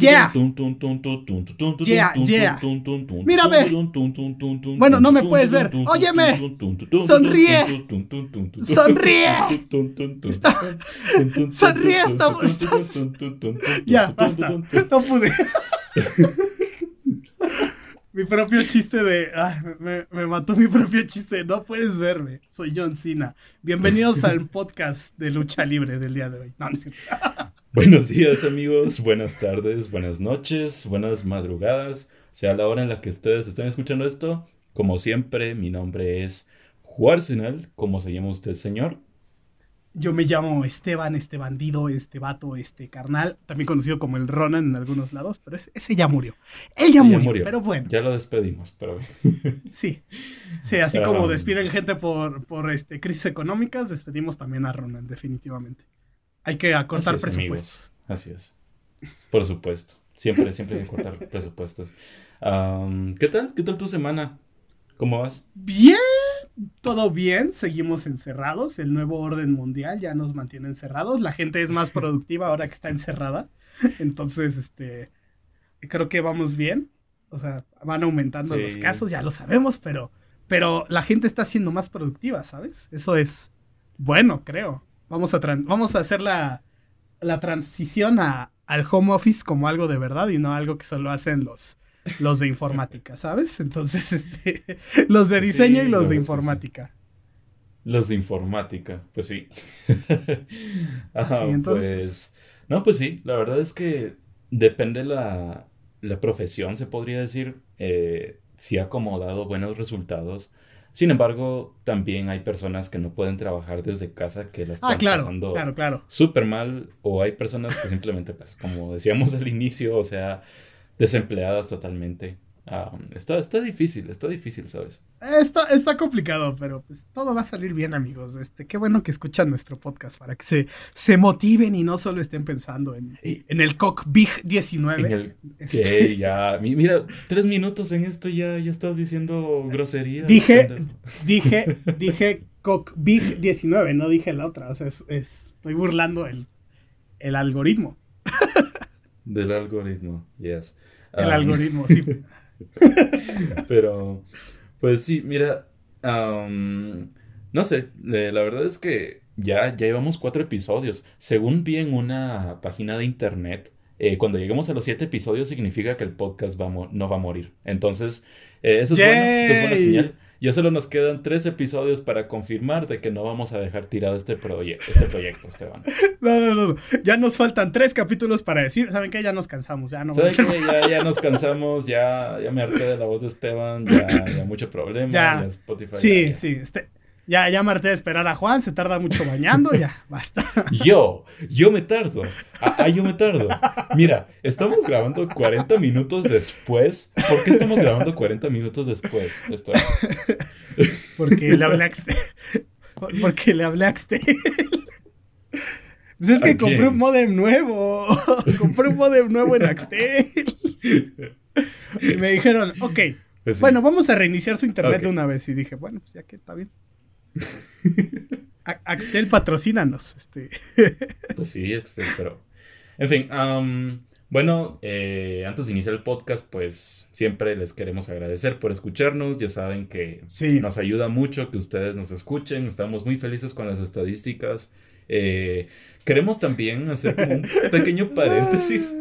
Yeah. Yeah, yeah. Mírame. Bueno, no me puedes ver. Óyeme. Sonríe. Sonríe. Está- Sonríe, estás- Ya, basta. No pude. Mi propio chiste de. ay, me, me mató mi propio chiste. No puedes verme. Soy John Cena. Bienvenidos al podcast de lucha libre del día de hoy. No, no. Buenos días amigos, buenas tardes, buenas noches, buenas madrugadas, sea la hora en la que ustedes estén escuchando esto. Como siempre, mi nombre es Juarsenal, ¿cómo se llama usted, señor? Yo me llamo Esteban, este bandido, este vato, este carnal. También conocido como el Ronan en algunos lados. Pero ese, ese ya murió. Él ya, murió, murió. Pero bueno. Ya lo despedimos, pero Sí. Sí, así como despiden gente por, por este, crisis económicas, despedimos también a Ronan, definitivamente. Hay que acortar es, presupuestos. amigos, así es. Por supuesto, siempre, siempre hay que cortar presupuestos. ¿Qué tal? ¿Qué tal tu semana? ¿Cómo vas? Bien, todo bien, seguimos encerrados, el nuevo orden mundial ya nos mantiene encerrados, la gente es más productiva ahora que está encerrada, entonces, este, creo que vamos bien, o sea, van aumentando Sí. los casos, ya lo sabemos, pero, pero la gente está siendo más productiva, ¿sabes? Eso es bueno, creo. Vamos a, vamos a hacer la, la transición a, al home office como algo de verdad y no algo que solo hacen los, los de informática, ¿sabes? Entonces, este, los de diseño Sí, y los de sí. informática. Los de informática, pues sí. Entonces, pues. No, pues sí, la verdad es que depende la, la profesión, se podría decir. Eh, sí ha como dado buenos resultados. Sin embargo, también hay personas que no pueden trabajar desde casa, que la están Ah, claro, pasando claro, claro. súper mal, o hay personas que simplemente, pues, como decíamos al inicio, o sea, desempleadas totalmente. Ah, está, está difícil, está difícil, ¿sabes? Está, está complicado, pero pues todo va a salir bien, amigos. Este, qué bueno que escuchan nuestro podcast para que se, se motiven y no solo estén pensando en, en el Cock Big 19. En el Este, que ya, mi- mira, tres minutos en esto ya, ya estás diciendo grosería. Dije, dije, dije Cock Big 19, no dije la otra. O sea, es, es- estoy burlando el, el algoritmo. Del algoritmo, yes. El Ah, algoritmo, sí. Pero, pues sí, mira, am, no sé, la verdad es que ya, ya llevamos cuatro episodios. Según vi en una página de internet, eh, cuando lleguemos a los siete episodios significa que el podcast va no va a morir. Entonces, eh, eso es bueno, eso es buena señal. Ya solo nos quedan tres episodios para confirmar de que no vamos a dejar tirado este, proye- este proyecto, Esteban. No, no, no. Ya nos faltan tres capítulos para decir. ¿Saben qué? Ya nos cansamos. Ya no ¿Saben vamos a- qué? Ya, ya nos cansamos, ya, ya me harté de la voz de Esteban, ya, ya mucho problema, Ya. ya Spotify. Sí, sí. Este, ya, ya me harté de esperar a Juan. Se tarda mucho bañando. Ya, basta. Yo, yo me tardo. Ah, ah, yo me tardo. Mira, estamos grabando 40 minutos después. ¿Por qué estamos grabando 40 minutos después? Esto- Porque le hablé a Axtel. Porque le hablé a Axtel. Pues es que ¿A compré un modem nuevo. compré un modem nuevo en Axtel. Y me dijeron, ok, pues bueno, vamos a reiniciar su internet de una vez. Y dije, bueno, pues ya que está bien. Axtel, patrocínanos. Este. Pues sí, este, pero. En fin, am, bueno, eh, antes de iniciar el podcast, pues siempre les queremos agradecer por escucharnos. Ya saben que Sí. nos ayuda mucho que ustedes nos escuchen. Estamos muy felices con las estadísticas. Eh, queremos también hacer como un pequeño paréntesis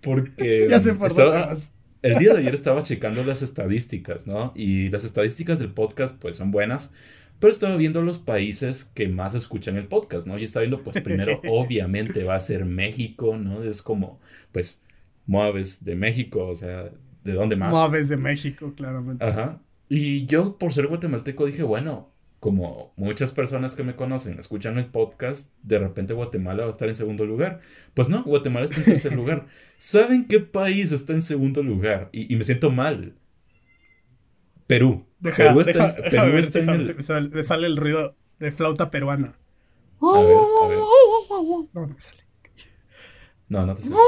porque Ya por estaba- el día de ayer estaba checando las estadísticas, ¿no? Y las estadísticas del podcast, pues son buenas, pero estaba viendo los países que más escuchan el podcast, ¿no? Y estaba viendo, pues primero, obviamente va a ser México, ¿no? Es como, pues, Muaves de México, o sea, ¿de dónde más? Muaves de México, claramente. Ajá. Y yo, por ser guatemalteco, dije, bueno, como muchas personas que me conocen escuchan el podcast, de repente Guatemala va a estar en segundo lugar. Pues no, Guatemala está en tercer lugar. ¿Saben qué país está en segundo lugar? Y, y me siento mal. Perú. Deja, deja- en- Perú ver está si en sale- el... me sale, me sale el ruido de flauta peruana. A ver, a ver. No, no me sale. No, no te sé.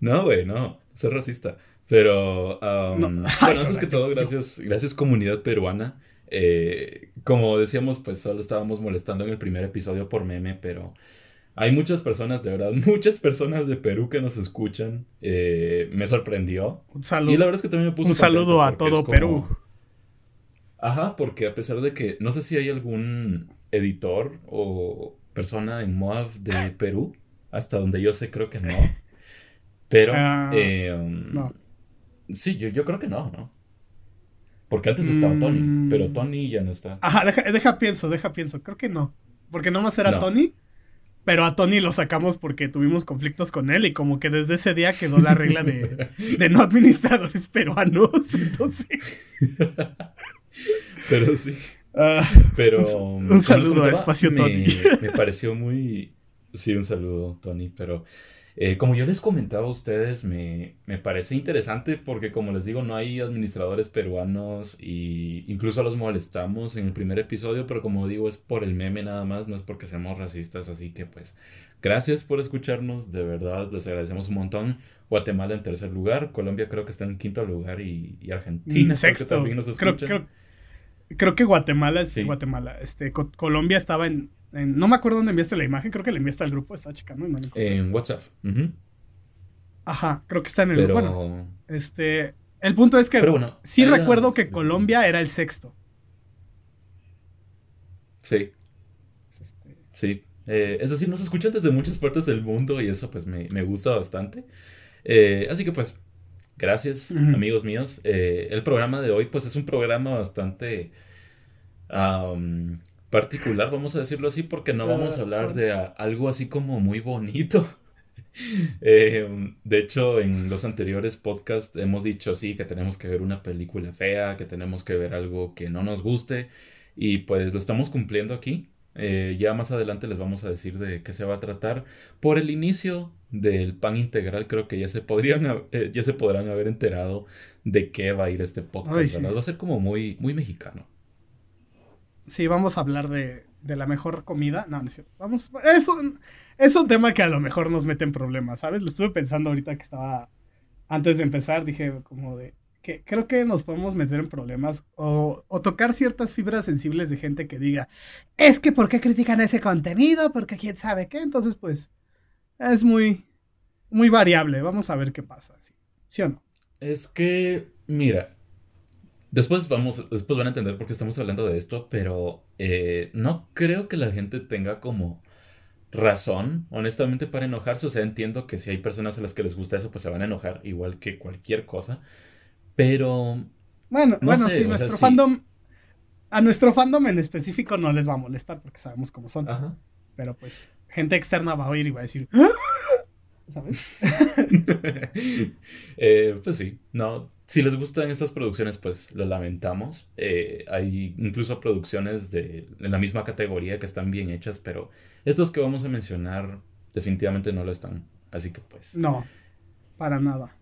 No, güey, no. Soy racista. Pero, um, No. bueno, Ay, antes que yo- todo, yo- gracias, gracias comunidad peruana. Eh, como decíamos, pues solo estábamos molestando en el primer episodio por meme, pero hay muchas personas, de verdad, muchas personas de Perú que nos escuchan. Eh, me sorprendió. Un saludo. Y la verdad es que también me puso Un saludo a todo como- Perú. Ajá, porque a pesar de que no sé si hay algún editor o persona en Moab de Perú, hasta donde yo sé creo que no. Pero Ah, eh, um, no. sí, yo, yo creo que no, ¿no? Porque antes estaba Tony, Mm. pero Tony ya no está. Ajá, deja, deja pienso, deja pienso. Creo que no. Porque nomás era No. Tony. Pero a Tony lo sacamos porque tuvimos conflictos con él y como que desde ese día quedó la regla de, de no administradores peruanos. Entonces, Pero sí. ah, Pero Un- les saludo a Espacio me, Tony. Me pareció muy. Sí, un saludo, Tony. Pero eh, como yo les comentaba a ustedes, me, me parece interesante porque, como les digo, no hay administradores peruanos y incluso los molestamos en el primer episodio, pero como digo, es por el meme nada más, no es porque seamos racistas. Así que, pues, gracias por escucharnos. De verdad, les agradecemos un montón. Guatemala en tercer lugar, Colombia creo que está en quinto lugar y, y Argentina creo que sexto. también nos Creo, escuchan. creo, creo que Guatemala es Sí. Guatemala. Este, Co- Colombia estaba en, en- No me acuerdo dónde enviaste la imagen. Creo que la enviaste al grupo. Estaba checando y no. En WhatsApp. Ajá, creo que está en el Pero, grupo. Bueno, este. El punto es que pero bueno. sí recuerdo que Colombia era el sexto. Sí, Este, sí. Eh, es decir, nos escuchan desde muchas partes del mundo y eso pues me, me gusta bastante. Eh, así que pues, gracias amigos míos. Eh, el programa de hoy pues es un programa bastante particular, vamos a decirlo así, porque no vamos a hablar de a- algo así como muy bonito. Eh, de hecho, en los anteriores podcasts hemos dicho sí que tenemos que ver una película fea, que tenemos que ver algo que no nos guste y pues lo estamos cumpliendo aquí. Eh, ya más adelante les vamos a decir de qué se va a tratar. Por el inicio del pan integral creo que ya se podrían eh, ya se podrán haber enterado de qué va a ir este podcast, Ay, sí. ¿verdad? Va a ser como muy muy mexicano. Sí, vamos a hablar de, de la mejor comida. No, no es cierto. Vamos, es un, es un tema que a lo mejor nos mete en problemas, ¿sabes? Lo estuve pensando ahorita que estaba, antes de empezar, dije como de, que creo que nos podemos meter en problemas o, o tocar ciertas fibras sensibles de gente que diga, es que ¿por qué critican ese contenido? Porque quién sabe qué. Entonces, pues, es muy, muy variable. Vamos a ver qué pasa, ¿sí, ¿Sí o no? Es que, mira, después vamos, después van a entender por qué estamos hablando de esto, pero eh, no creo que la gente tenga como razón, honestamente, para enojarse. O sea, entiendo que si hay personas a las que les gusta eso, pues se van a enojar, igual que cualquier cosa. Pero, Bueno, No bueno, sé, sí, sea, nuestro sí. fandom, a nuestro fandom en específico no les va a molestar porque sabemos cómo son. ajá. Pero pues, gente externa va a oír y va a decir, ¿sabes? Eh, pues sí, no. Si les gustan estas producciones, pues lo lamentamos. Eh, hay incluso producciones de, en la misma categoría que están bien hechas, pero estas que vamos a mencionar definitivamente no lo están. Así que pues, No, para nada.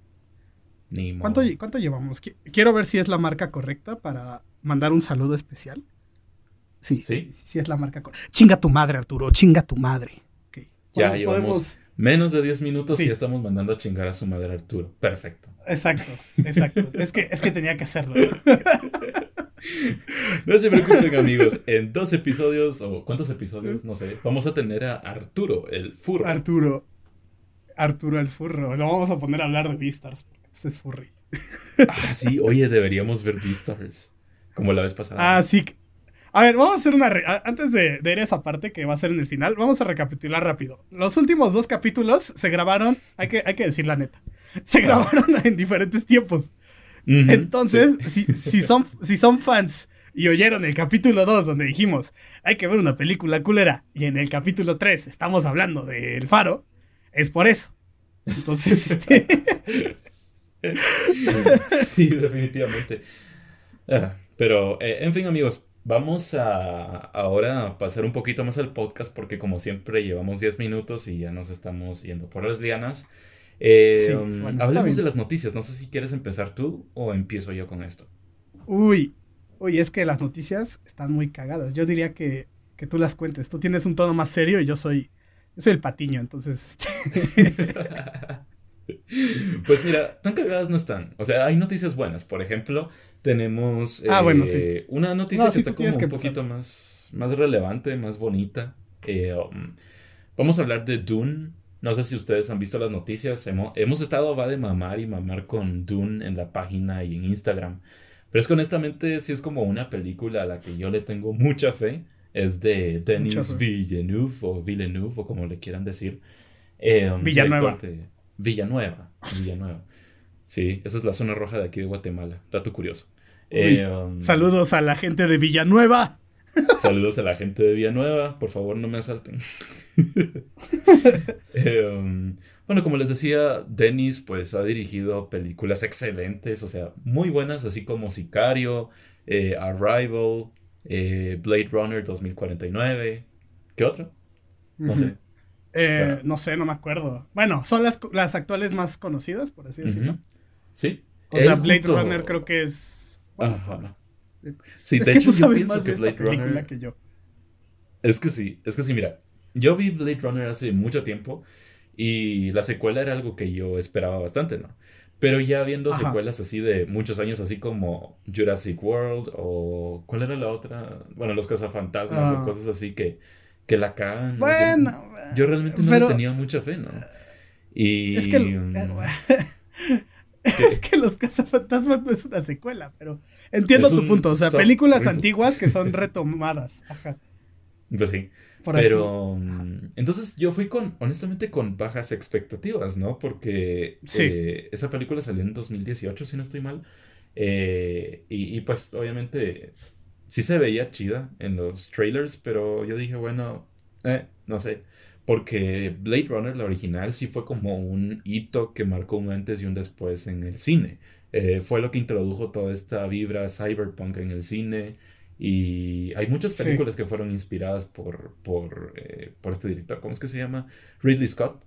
ni modo. ¿Cuánto, lle- cuánto llevamos? Qui- Quiero ver si es la marca correcta para mandar un saludo especial. Sí, ¿Sí? sí, es la marca correcta. Chinga tu madre, Arturo, chinga tu madre. Ya llevamos podemos- menos de 10 minutos y ya estamos mandando a chingar a su madre Arturo. Perfecto. Exacto, exacto. es, que, es que tenía que hacerlo. No se preocupen amigos, en dos episodios o cuántos episodios, no sé, vamos a tener a Arturo, el furro. Arturo. Arturo el furro. Lo vamos a poner a hablar de Beastars porque pues, es furry. Ah, sí, oye, deberíamos ver Beastars. Como la vez pasada. Ah, sí. A ver, vamos a hacer una... re- Antes de, de ir a esa parte que va a ser en el final, vamos a recapitular rápido. Los últimos dos capítulos se grabaron, hay que, hay que decir la neta, se grabaron en diferentes tiempos. Entonces, sí. si, si, son, si son fans y oyeron el capítulo 2 donde dijimos, hay que ver una película culera, y en el capítulo 3 estamos hablando del faro, es por eso. Entonces, este, Sí, definitivamente. Ah, pero, eh, en fin, amigos, vamos a ahora pasar un poquito más al podcast porque como siempre llevamos 10 minutos y ya nos estamos yendo por las lianas. Eh, Sí, um, bueno, hablemos de las noticias. No sé si quieres empezar tú o empiezo yo con esto. Uy, uy, es que las noticias están muy cagadas. Yo diría que, que tú las cuentes. Tú tienes un tono más serio y yo soy, yo soy el patiño, entonces. este, Pues mira, tan cagadas no están. O sea, hay noticias buenas. Por ejemplo, tenemos Ah, bueno, eh, una noticia No, que sí, está como un que poquito más, más relevante, más bonita. Eh, um, vamos a hablar de Dune. No sé si ustedes han visto las noticias. Hemos, hemos estado va de mamar y mamar con Dune en la página y en Instagram. Pero es que honestamente sí es como una película a la que yo le tengo mucha fe. Es de Denis. Villeneuve o Villeneuve o como le quieran decir. Eh, um, Villanueva. de- Villanueva. Villanueva. Sí, esa es la zona roja de aquí de Guatemala. Dato curioso. Uy, Eh, um, Saludos a la gente de Villanueva. Saludos a la gente de Villanueva. Por favor, no me asalten. Eh, um, bueno, como les decía, Dennis pues ha dirigido películas excelentes, o sea, muy buenas, así como Sicario, eh, Arrival, eh, Blade Runner 2049. ¿Qué otro? No Ujú. sé. Eh, Bueno. No sé, no me acuerdo. Bueno, son las, las actuales más conocidas, por así decirlo. Sí. O sea, Blade junto- Runner creo que es. Ajá. Sí, es de hecho yo pienso que Blade Runner... que yo. Es que sí, es que sí, mira, yo vi Blade Runner hace mucho tiempo y la secuela era algo que yo esperaba bastante, ¿no? Pero ya viendo Ajá. secuelas así de muchos años, así como Jurassic World o ¿cuál era la otra? Bueno, Los Cazafantasmas Ah. o cosas así que, que la cagan. ¿no? Bueno, Yo, yo realmente no pero tenía mucha fe, ¿no? Y... Es que, mm, es que Los Cazafantasmas no es una secuela, pero entiendo tu un punto. O sea, soft películas antiguas que son retomadas. Ajá. Pues sí. Por. Pero mm, entonces yo fui con, honestamente, con bajas expectativas, ¿no? Porque Sí. eh, esa película salió en 2018, si no estoy mal. Eh, y, y, pues obviamente sí se veía chida en los trailers, pero yo dije, bueno, eh, no sé. Porque Blade Runner, la original, sí fue como un hito que marcó un antes y un después en el cine. Eh, fue lo que introdujo toda esta vibra cyberpunk en el cine. Y hay muchas Sí. películas que fueron inspiradas por, por, eh, por este director. ¿Cómo es que se llama? Ridley Scott,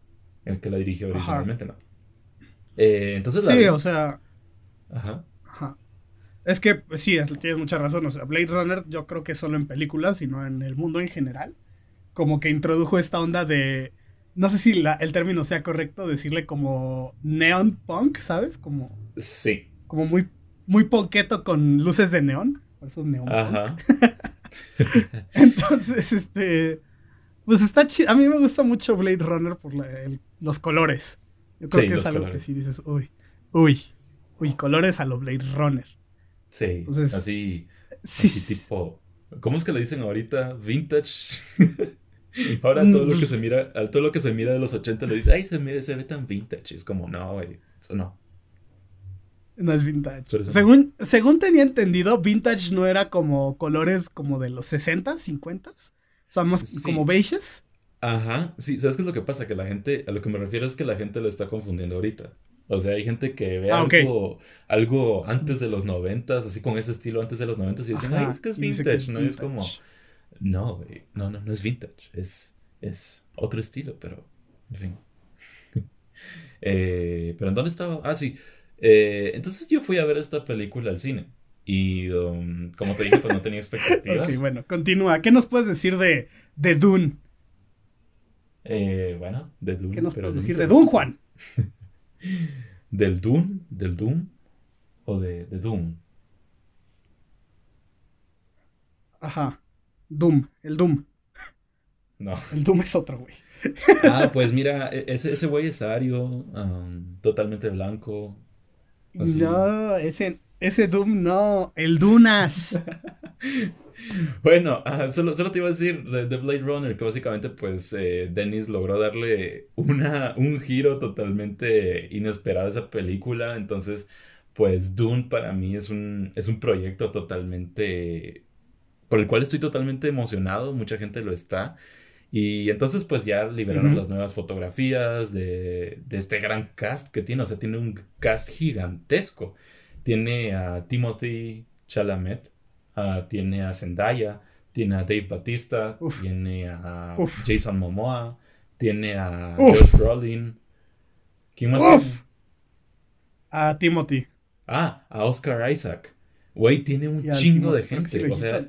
el que la dirigió originalmente, ¿no? Eh, entonces la Sí, o sea. Ajá. Ajá. Es que pues, sí, es- tienes mucha razón. O sea, Blade Runner yo creo que solo en películas, sino en el mundo en general. Como que introdujo esta onda de. No sé si la- el término sea correcto, decirle como neon punk, ¿sabes? Como, Sí. como muy, muy ponqueto con luces de neón. Por eso es neon punk. Ajá. Entonces, este. Pues está chido. A mí me gusta mucho Blade Runner por la- el- los colores. Yo creo Sí, que es algo colores. que sí dices, uy, uy, uy, colores a lo Blade Runner. Sí. Entonces, así, Sí, así tipo. ¿Cómo es que le dicen ahorita? Vintage. Ahora todo lo que se mira, a todo lo que se mira de los 80 le dice, ay, se, se ve tan vintage. Es como, no, güey, eso no. No es vintage. Según, según tenía entendido, vintage no era como colores como de los 60, 50. O sea, más Sí. como beiges. Ajá, sí, ¿sabes qué es lo que pasa? Que la gente, a lo que me refiero es que la gente lo está confundiendo ahorita. O sea, hay gente que ve Ah, algo, algo antes de los noventas, así con ese estilo antes de los noventas y dicen, Ajá, ay, es que es dice que vintage, es ¿no? Y es como, vintage. No, no, no, no es vintage, es, es otro estilo, pero, en fin. Eh, pero ¿en dónde estaba? Ah, sí. Eh, entonces yo fui a ver esta película al cine y, um, como te dije, pues no tenía expectativas. Ok, bueno, continúa. ¿Qué nos puedes decir de, de Dune? Eh, bueno, de Dune, ¿Qué nos pero puedes decir Dune de Dune, Juan? ¿Del Doom? ¿Del Doom? ¿O de, de Doom? Ajá. Doom, el Doom. No. El Doom es otro, güey. Ah, pues mira, e- ese, ese güey es ario, um, totalmente blanco. Así. No, ese, ese Doom no. El Dunas. Bueno, ah, solo, solo te iba a decir de, de Blade Runner que básicamente pues eh, Dennis logró darle una, un giro totalmente inesperado a esa película. Entonces, pues Dune para mí es un, es un proyecto totalmente... por el cual estoy totalmente emocionado, mucha gente lo está. Y entonces pues ya liberaron las nuevas fotografías de, de este gran cast que tiene, o sea, tiene un cast gigantesco. Tiene a Timothy Chalamet, ah, tiene a Zendaya, tiene a Dave Batista, Uf. tiene a Uf. Jason Momoa, tiene a Uf. Josh Brolin. ¿Quién más tiene? A Timothy. Ah, a Oscar Isaac. Güey, tiene un chingo de Timothy, gente. o sea.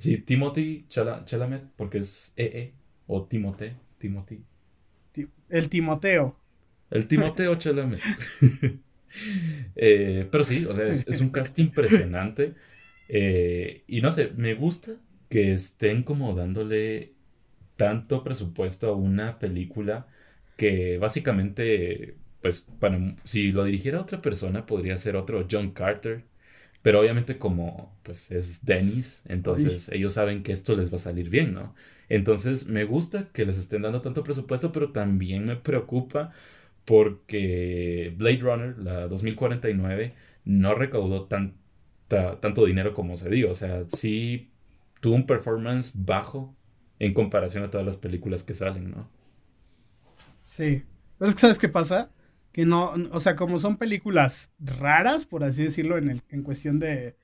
Sí, Timothy Chala- Chalamet, porque es EE, o Timote, Timothy. Ti- El Timoteo. El Timoteo Chalamet. Eh, pero sí, o sea, es, un cast impresionante. Eh, y no sé, me gusta que estén como dándole tanto presupuesto a una película que básicamente, pues, para, si lo dirigiera otra persona, podría ser otro John Carter. Pero obviamente como pues es Dennis, entonces ellos saben que esto les va a salir bien, ¿no? Entonces me gusta que les estén dando tanto presupuesto, pero también me preocupa porque Blade Runner, la 2049, no recaudó tanta, tanto dinero como se dio. O sea, sí tuvo un performance bajo en comparación a todas las películas que salen, ¿no? Sí. Pero es que, ¿sabes qué pasa? Que no, o sea, como son películas raras, por así decirlo, en, el, en cuestión de,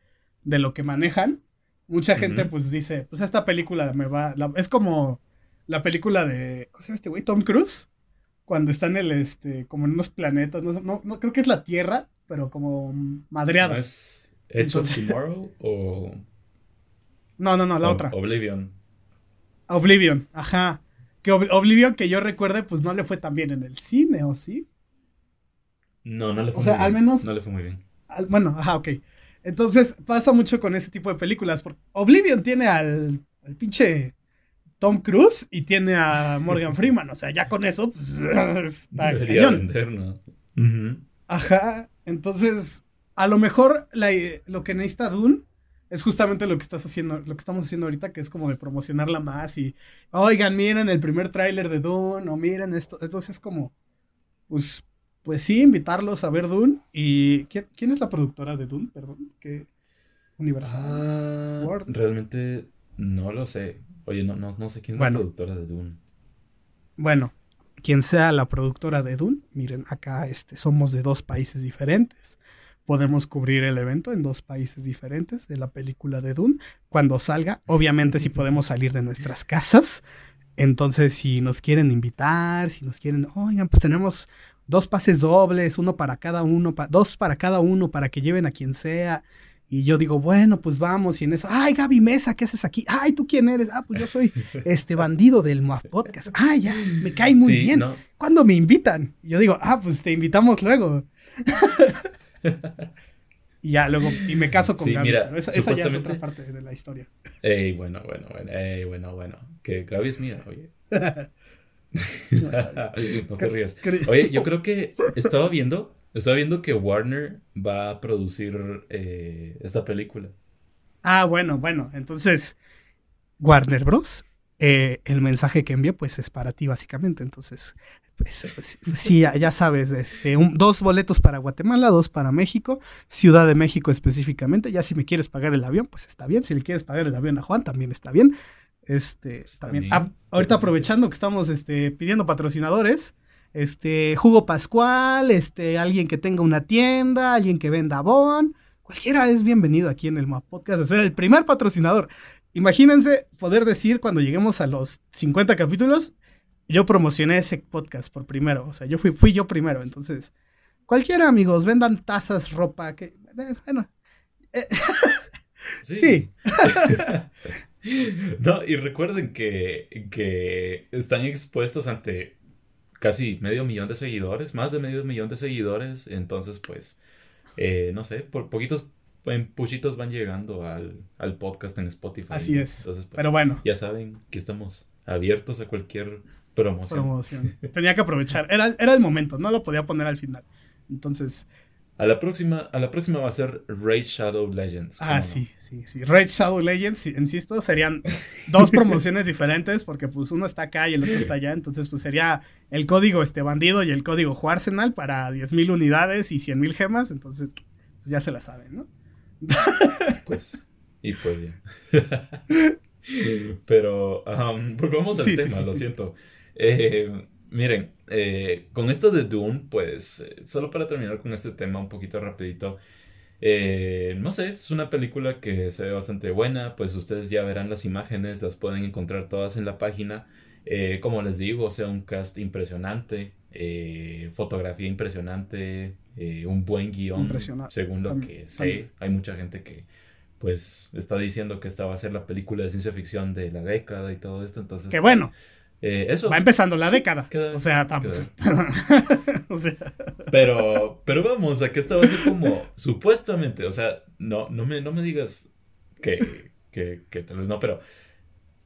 de lo que manejan, mucha gente pues dice, pues esta película me va, es como la película de, ¿cómo se llama este güey? Tom Cruise, cuando está en el, este, como en unos planetas, no, no, creo que es la Tierra, pero como madreada. ¿No es Edge of Tomorrow o...? No, no, no, la otra. Oblivion. Oblivion, ajá. Que Oblivion, que yo recuerde, pues no le fue tan bien en el cine, ¿o sí? No, no le fue o sea, al menos. No le fue muy bien. bueno, ajá, ok. Entonces pasa mucho con ese tipo de películas. Porque Oblivion tiene al, al pinche Tom Cruise y tiene a Morgan Freeman. O sea, ya con eso, pues. Está Debería vender, ¿no? Ajá. Entonces, a lo mejor lo que necesita Dune es justamente lo que estás haciendo, lo que estamos haciendo ahorita, que es como de promocionarla más y, oigan, miren el primer tráiler de Dune, o miren esto. Entonces es como, pues, pues sí, invitarlos a ver Dune. ¿Y quién, es la productora de Dune? Perdón, ¿qué? Universal. Ah, realmente no lo sé. Oye, no, no, no sé quién es la productora de Dune. Bueno, quien sea la productora de Dune, miren, acá este, somos de dos países diferentes podemos cubrir el evento en dos países diferentes de la película de Dune. Cuando salga, obviamente si podemos salir de nuestras casas. Entonces, si nos quieren invitar, si nos quieren, oigan, pues tenemos dos pases dobles, uno para cada uno, dos para cada uno, para que lleven a quien sea. Y yo digo, bueno, pues vamos. Y en eso, ay, Gaby Mesa, ¿qué haces aquí? Ay, ¿tú quién eres? Ah, pues yo soy este bandido del Moab Podcast. Ay, ya, me cae muy bien. ¿Cuándo me invitan? Y yo digo, ah, pues te invitamos luego. y ya, luego, y me caso con Gaby. Mira, esa, ya es otra parte de la historia. Ey, bueno, bueno, bueno, ey, bueno, bueno. Que Gaby es mía, oye. no, te rías. Oye, yo creo que estaba viendo, estaba viendo que Warner va a producir eh, esta película. Ah, bueno, bueno, entonces Warner Bros. Eh, el mensaje que envió pues es para ti básicamente, entonces pues, pues, pues, sí, ya, sabes, este, dos boletos para Guatemala, dos para México, Ciudad de México específicamente. Ya si me quieres pagar el avión, pues está bien. Si le quieres pagar el avión a Juan, también está bien. Este, pues también. Ah, ahorita aprovechando que estamos este, pidiendo patrocinadores, este, Jugo Pascual, este, alguien que tenga una tienda, alguien que venda bon, cualquiera es bienvenido aquí en el Map Podcast a ser el primer patrocinador. Imagínense poder decir cuando lleguemos a los 50 capítulos, yo promocioné ese podcast por primero, o sea, yo fui, fui yo primero, entonces, cualquiera amigos, vendan tazas, ropa, que, eh, bueno, eh, sí. no, y recuerden que, que están expuestos ante casi medio millón de seguidores, más de medio millón de seguidores, entonces, pues, eh, no sé, por poquitos en puchitos van llegando al, al, podcast en Spotify. Así es. Entonces, pues, Pero bueno. Ya saben que estamos abiertos a cualquier Promoción. Tenía que aprovechar. Era, era el momento, no lo podía poner al final. Entonces. A la próxima, a la próxima va a ser Raid Shadow Legends. Ah, sí, sí, sí. Raid Shadow Legends, insisto, serían dos promociones diferentes porque pues uno está acá y el otro está allá. Entonces, pues sería el código este bandido y el código Juarsenal para 10.000 unidades y 100.000 gemas. Entonces, pues, ya se la saben, ¿no? Pues, y pues ya. Pero um, volvamos al tema, lo siento. Eh, miren, eh, con esto de Dune, pues, eh, solo para terminar con este tema un poquito rapidito. no sé, es una película que se ve bastante buena, pues ustedes ya verán las imágenes, las pueden encontrar todas en la página. como les digo, o sea, un cast impresionante, fotografía impresionante, un buen guion, según lo que sé. Hay mucha gente que pues está diciendo que esta va a ser la película de ciencia ficción de la década y todo esto, entonces... ¡Qué bueno! Eh, eso. Va empezando la década. o sea, tam- o sea, Pero, pero vamos, a que esta va a ser como supuestamente, o sea, no, no me, no me digas que, que, que tal vez no, pero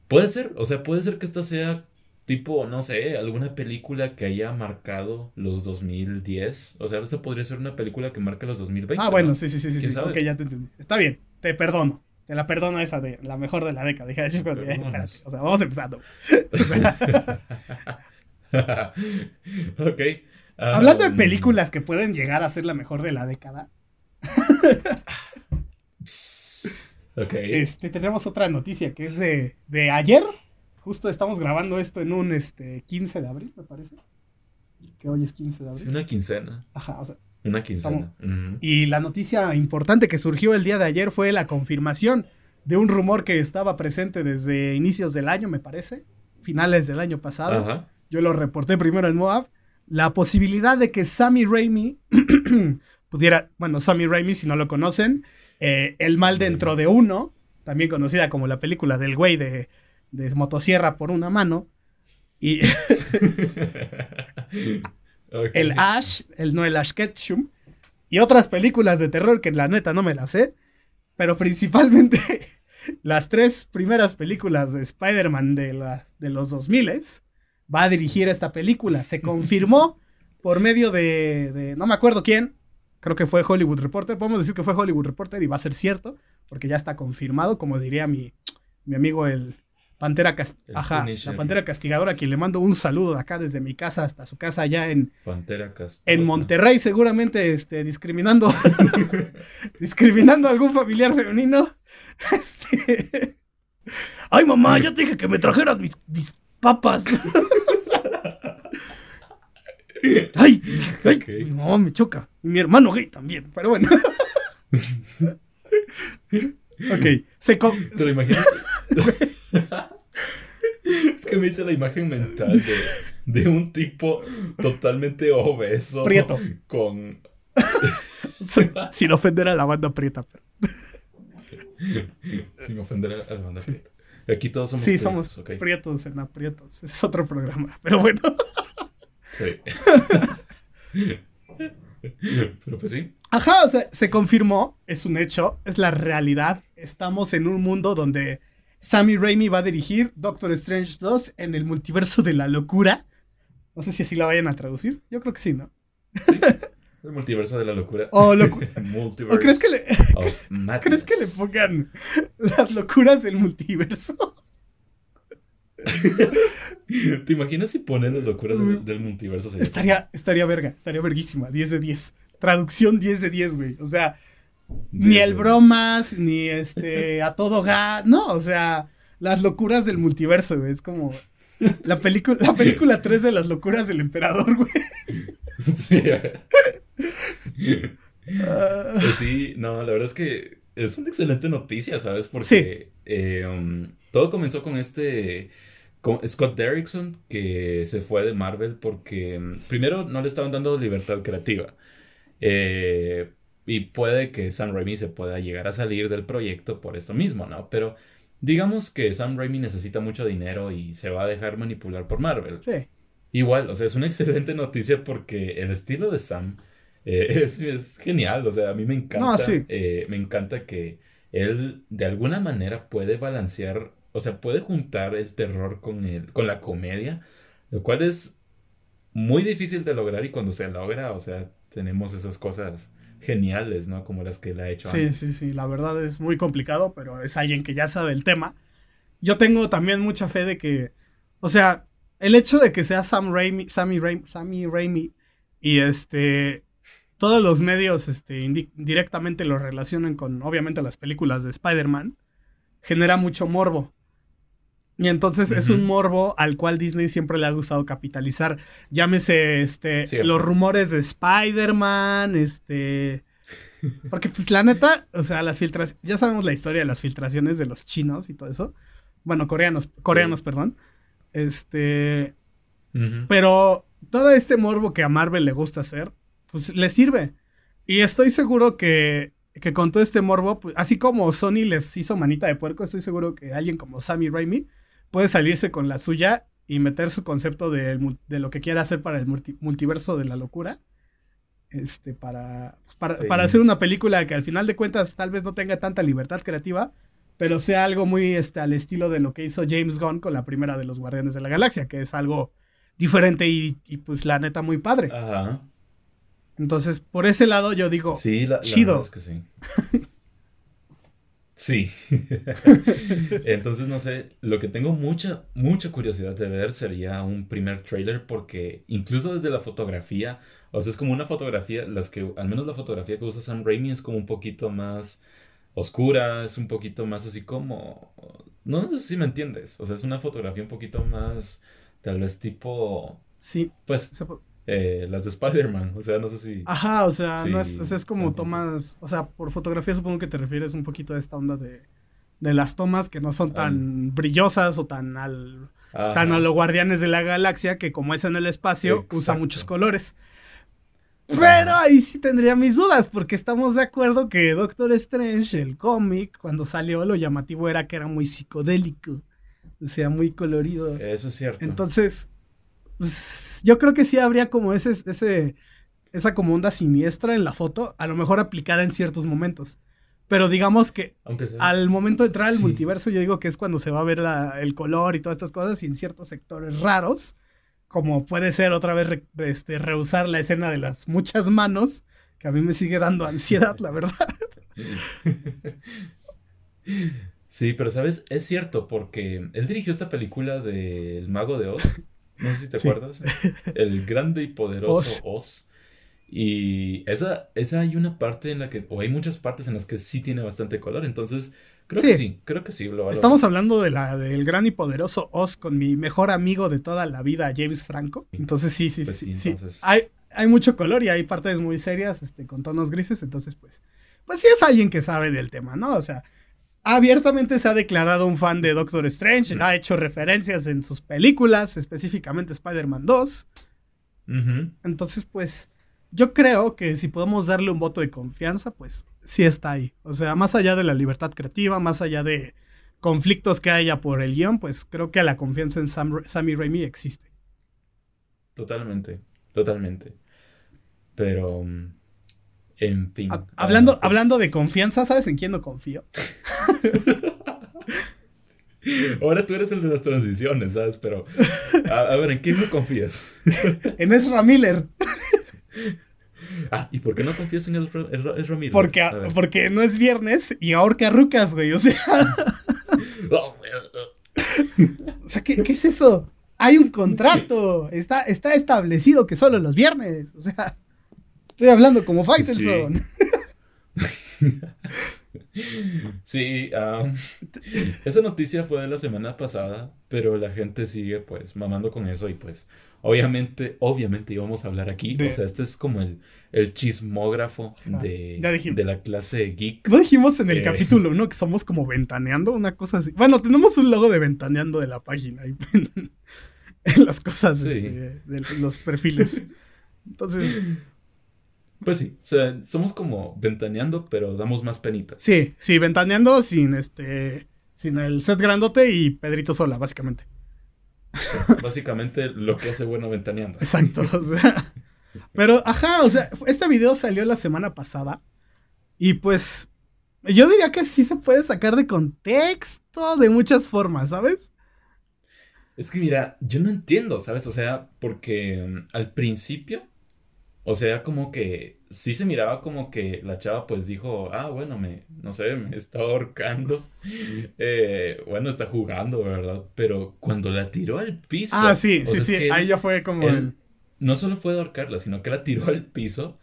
puede ser, o sea, puede ser que esta sea tipo, no sé, alguna película que haya marcado los 2010, o sea, esta podría ser una película que marque los 2020. Ah, bueno, ¿no? sí, sí, sí, sí. ¿Quién sí. sabe? Ok, ya te entendí. Está bien, te perdono. La perdono esa de la mejor de la década. Pero- Perdonas. o sea, vamos empezando. ok. Hablando de um, películas que pueden llegar a ser la mejor de la década, Ok. este, tenemos otra noticia que es de, de ayer. Justo estamos grabando esto en un este, 15 de abril, me parece. Que hoy es 15 de Sí, abril. una quincena. Ajá, o sea. Una quincena. Y la noticia importante que surgió el día de ayer fue la confirmación de un rumor que estaba presente desde inicios del año, me parece. Finales del año pasado. Yo lo reporté primero en Moab, la posibilidad de que Sammy Raimi pudiera, bueno, Sammy Raimi, si no lo conocen, eh, El mal dentro de uno, también conocida como la película del güey de, de motosierra por una mano, y El Ash, el no el Ash Ketchum, y otras películas de terror que la neta no me las sé, pero principalmente las tres primeras películas de Spider-Man de, la- de los 2000 va a dirigir esta película. Se confirmó por medio de, de- no me acuerdo quién, creo que fue Hollywood Reporter, podemos decir que fue Hollywood Reporter y va a ser cierto, porque ya está confirmado, como diría mi, mi amigo el Pantera, Cas- El Ajá, Punisher. la Pantera Castigadora, a quien le mando un saludo de acá desde mi casa hasta su casa allá en, Pantera castrosa. en Monterrey, seguramente este, discriminando, discriminando a algún familiar femenino. Este, Ay, mamá, ya te dije que me trajeras mis, mis papas. Ay, ay, mi mamá me choca. Y mi hermano gay también, pero bueno. ok, se ¿Te lo imaginas? Es que me hice la imagen mental de, de un tipo totalmente obeso. Prieto. Con. sin ofender a la banda prieta. pero- Sin ofender a la banda Sí. prieta. Aquí todos somos Sí, prietos, somos prietos en aprietos. Ese es otro programa, pero bueno. Sí. Pero pues sí. Ajá, o sea, se confirmó, es un hecho, es la realidad. Estamos en un mundo donde Sammy Raimi va a dirigir Doctor Strange 2 en el multiverso de la locura. No sé si así la vayan a traducir. Yo creo que sí, ¿no? El multiverso de la locura. O, locu- ¿o crees, que le, crees que le pongan las locuras del multiverso? ¿Te imaginas si ponen las locuras del, del multiverso? Estaría, estaría verga, estaría verguísima. 10 de 10. Traducción 10 de 10, güey. O sea, ni el bromas, ni este a todo gas. No, o sea, las locuras del multiverso, güey. Es como la película, la película 3 de las locuras del emperador, güey. Sí. Ah, Pues sí, no, la verdad es que es una excelente noticia, ¿sabes? Porque eh, um, todo comenzó con este con Scott Derrickson que se fue de Marvel porque um, primero no le estaban dando libertad creativa. Eh, y puede que Sam Raimi se pueda llegar a salir del proyecto por esto mismo, ¿no? Pero digamos que Sam Raimi necesita mucho dinero y se va a dejar manipular por Marvel. sí. Igual, o sea, es una excelente noticia porque el estilo de Sam eh, es, es genial, o sea, a mí me encanta, No, sí. eh, me encanta que él de alguna manera puede balancear, o sea, puede juntar el terror con el, con la comedia, lo cual es muy difícil de lograr y cuando se logra, o sea, tenemos esas cosas geniales, ¿no? Como las que él ha hecho Sí, antes. sí, sí. La verdad es muy complicado, pero es alguien que ya sabe el tema. Yo tengo también mucha fe de que, o sea, el hecho de que sea Sam Raimi, Sammy Raimi, Sammy Raimi y este, todos los medios este, directamente lo relacionen con, obviamente, las películas de Spider-Man, genera mucho morbo. Y entonces es un morbo al cual Disney siempre le ha gustado capitalizar. Llámese este, los rumores de Spider-Man, este... Porque pues la neta, o sea, las filtras, ya sabemos la historia de las filtraciones de los chinos y todo eso. Bueno, coreanos, coreanos, perdón. Este, pero todo este morbo que a Marvel le gusta hacer, pues le sirve. Y estoy seguro que, que con todo este morbo, pues, así como Sony les hizo manita de puerco, estoy seguro que alguien como Sammy Raimi puede salirse con la suya y meter su concepto de, de lo que quiere hacer para el multiverso de la locura. Este, para, pues, para, para, hacer una película que al final de cuentas tal vez no tenga tanta libertad creativa, pero sea algo muy este, al estilo de lo que hizo James Gunn con la primera de los Guardianes de la Galaxia, que es algo diferente y, pues la neta muy padre. Ajá. Entonces, por ese lado yo digo, sí, la, chido. es que sí. sí. Entonces, no sé, lo que tengo mucha, mucha curiosidad de ver sería un primer trailer porque incluso desde la fotografía, o sea, es como una fotografía, las que, al menos la fotografía que usa Sam Raimi es como un poquito más oscura, es un poquito más así como... No sé si me entiendes, o sea, es una fotografía un poquito más, tal vez tipo... Sí. Pues... Eh, las de Spider-Man, o sea, no sé si... Ajá, o sea, no es, es como tomas, o sea, por fotografía supongo que te refieres un poquito a esta onda de, de las tomas que no son tan brillosas o tan al... Tan a los guardianes de la galaxia que como es en el espacio usa muchos colores. Pero ahí sí tendría mis dudas, porque estamos de acuerdo que Doctor Strange, el cómic, cuando salió, lo llamativo era que era muy psicodélico. O sea, muy colorido. Eso es cierto. Entonces, pues, yo creo que sí habría como ese, ese, esa como onda siniestra en la foto, a lo mejor aplicada en ciertos momentos. Pero digamos que al momento de entrar al multiverso, yo digo que es cuando se va a ver el color y todas estas cosas, y en ciertos sectores raros, como puede ser otra vez este, rehusar la escena de las muchas manos, que a mí me sigue dando ansiedad, la verdad. Sí, pero sabes, es cierto, porque él dirigió esta película de El Mago de Oz. No sé si te acuerdas. El grande y poderoso Oz. Y esa, esa hay una parte en la que, o hay muchas partes en las que sí tiene bastante color. Entonces, Creo que sí, creo que sí. Estamos hablando de la del gran y poderoso Oz con mi mejor amigo de toda la vida, James Franco. Entonces sí, sí, pues sí. sí, Hay, hay mucho color y hay partes muy serias, este, con tonos grises. Entonces, pues, pues sí es alguien que sabe del tema, ¿no? O sea, abiertamente se ha declarado un fan de Doctor Strange, ha hecho referencias en sus películas, específicamente Spider-Man 2. Entonces, pues, yo creo que si podemos darle un voto de confianza, pues sí está ahí. O sea, más allá de la libertad creativa, más allá de conflictos que haya por el guion, pues creo que la confianza en Sam, Sammy Raimi existe. Totalmente, totalmente. Pero, mm, en fin. hablando, pues hablando de confianza, ¿sabes en quién no confío? Ahora tú eres el de las transiciones, ¿sabes? Pero, a, a ver, ¿en quién no confías? en Ezra Miller. Ah, ¿y por qué no confías en el, Ramiro? Porque, porque no es viernes y ahorca rucas, güey. O sea. o sea, ¿qué, es eso? Hay un contrato. Está, está establecido que solo los viernes. O sea, estoy hablando como Faitelson. Sí, esa noticia fue de la semana pasada, pero la gente sigue pues mamando con eso y pues obviamente, obviamente íbamos a hablar aquí. O sea, este es como el, el chismógrafo de, de la clase geek. No dijimos en el eh, capítulo 1 que somos como ventaneando, una cosa así. Bueno, tenemos un logo de ventaneando de la página en, las cosas este, de los perfiles. Entonces... Pues sí, o sea, somos como ventaneando, pero damos más penita. Sí, sí, ventaneando sin este, sin el set grandote y Pedrito sola, básicamente. básicamente lo que hace bueno ventaneando. Exacto, o sea. Pero, ajá, o sea, este video salió la semana pasada y pues yo diría que sí se puede sacar de contexto de muchas formas, ¿sabes? Es que mira, yo no entiendo, ¿sabes? O sea, porque mm, al principio o sea, como que sí se miraba como que la chava pues dijo, ah, bueno, me, no sé, me está ahorcando. Eh, bueno, está jugando, ¿verdad? Pero cuando la tiró al piso. Ah, sí, sí, sí, ahí ya fue como... No solo fue de ahorcarla, sino que la tiró al piso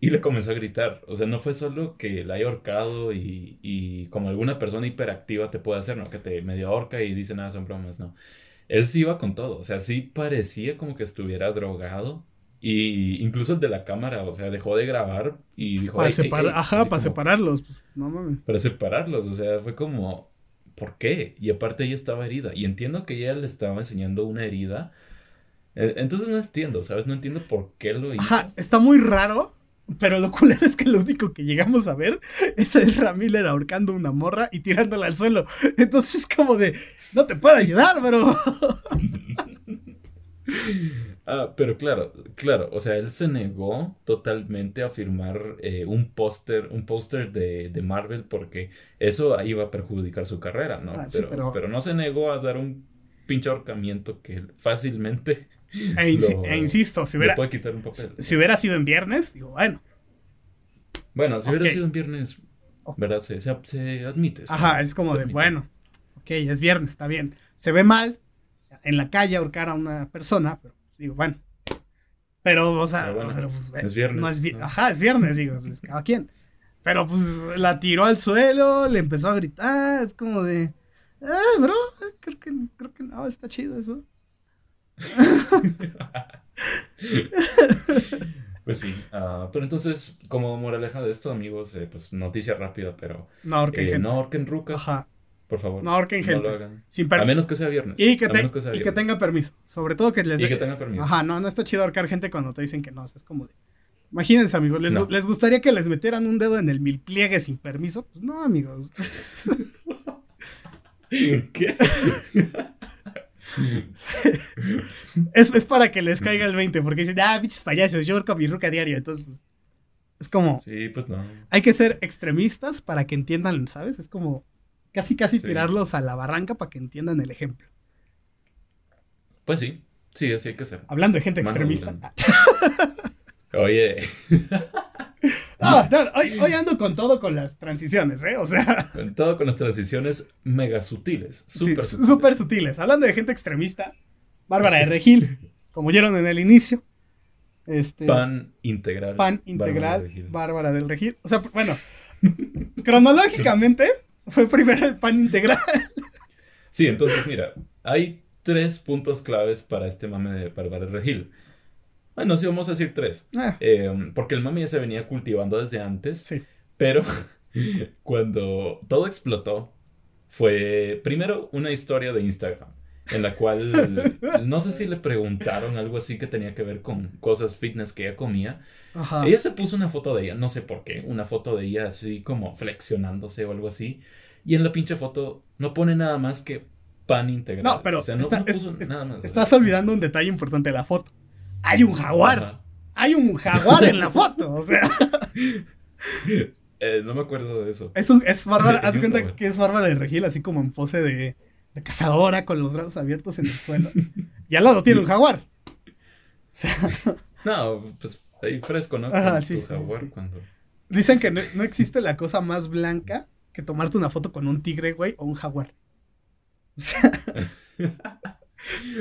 y le comenzó a gritar. O sea, no fue solo que la haya ahorcado y, y como alguna persona hiperactiva te puede hacer, ¿no? Que te medio ahorca y dice nada, son bromas, no. Él sí iba con todo, o sea, sí parecía como que estuviera drogado y incluso el de la cámara, o sea, dejó de grabar y dijo... Para Ajá, para separarlos. Pues, no mames. Para separarlos, o sea, fue como... ¿Por qué? Y aparte ella estaba herida. Y entiendo que ella le estaba enseñando una herida. Eh, entonces no entiendo, ¿sabes? No entiendo por qué lo hizo. Ajá, está muy raro. Pero lo culero es que lo único que llegamos a ver es el Ramiller ahorcando una morra y tirándola al suelo. Entonces, como de, no te puedo ayudar, bro. Ah, pero claro, claro, o sea, él se negó totalmente a firmar eh, un póster, un póster de, de Marvel porque eso iba a perjudicar su carrera, ¿no? Ah, sí, pero, pero- no se negó a dar un pinche ahorcamiento que fácilmente E, Lo- e insisto, si hubiera, puede quitar un papel. si hubiera sido en viernes, digo, bueno. Bueno, si hubiera sido un viernes, ¿verdad? Se, se, se admite. se- Ajá, es como de, admite. bueno, ok, es viernes, está bien. Se ve mal en la calle ahorcar a una persona, pero digo, bueno. Pero, o sea, Pero bueno, pero, pues, es viernes, no es vi- ¿no? Ajá, es viernes, digo, pues cada quien. Pero pues la tiró al suelo, le empezó a gritar, es como de, ah, bro, creo que, creo que no, está chido eso. Pues sí, ah, pero entonces, como moraleja de esto, amigos, eh, pues noticia rápida, pero No ahorquen eh, no ahorquen rucas, Ajá, por favor. no ahorquen No gente. lo hagan. Sin per- A menos que sea viernes. y que, te- menos que sea y que tenga permiso. Sobre todo que les Y dé- que tenga permiso. Ajá, no, no está chido ahorcar gente cuando te dicen que no. o sea, es como de. Imagínense, amigos, ¿les, No. ¿les gustaría que les metieran un dedo en el mil pliegue sin permiso? Pues no, amigos. ¿Qué? Es, es para que les caiga el 20, porque dicen, ah, bichos payasos, yo ahorco a mi ruca diario. Entonces, pues, es como, Sí, pues no. hay que ser extremistas para que entiendan, ¿sabes? Es como casi, casi Sí. tirarlos a la barranca para que entiendan el ejemplo. Pues sí, sí, así hay que ser. Hablando de gente Mano extremista. Oye, no, hoy, hoy ando con todo con las transiciones, ¿eh? O sea. con todo con las transiciones mega sutiles, súper su- sutiles. súper sutiles. Hablando de gente extremista, Bárbara de Regil, como oyeron en el inicio. Este, Pan integral. pan Bárbara integral, Regil. Bárbara del Regil. O sea, bueno, cronológicamente fue primero el pan integral. Sí, entonces mira, hay tres puntos claves para este mame de Bárbara Regil. Bueno, sí, vamos a decir tres. Ah, Eh, porque el mame ya se venía cultivando desde antes, sí. pero cuando todo explotó, fue primero una historia de Instagram, en la cual no sé si le preguntaron algo así que tenía que ver con cosas fitness que ella comía. Ajá. Ella se puso una foto de ella, no sé por qué, una foto de ella así como flexionándose o algo así. Y en la pinche foto no pone nada más que pan integral. No, pero o sea, no, está- no puso es- nada más. Estás olvidando un detalle importante de la foto. Hay un jaguar. Ajá. Hay un jaguar en la foto. O sea, Eh, no me acuerdo de eso. es, un, es Bárbara. Haz cuenta que es Bárbara de Regil, así como en pose de, cazadora, con los brazos abiertos en el suelo. Y al lado tiene un jaguar. O sea, No, pues ahí fresco, ¿no? Ajá, sí, tu sí, jaguar sí. cuando. dicen que no, no existe la cosa más blanca que tomarte una foto con un tigre, güey, o un jaguar. O sea,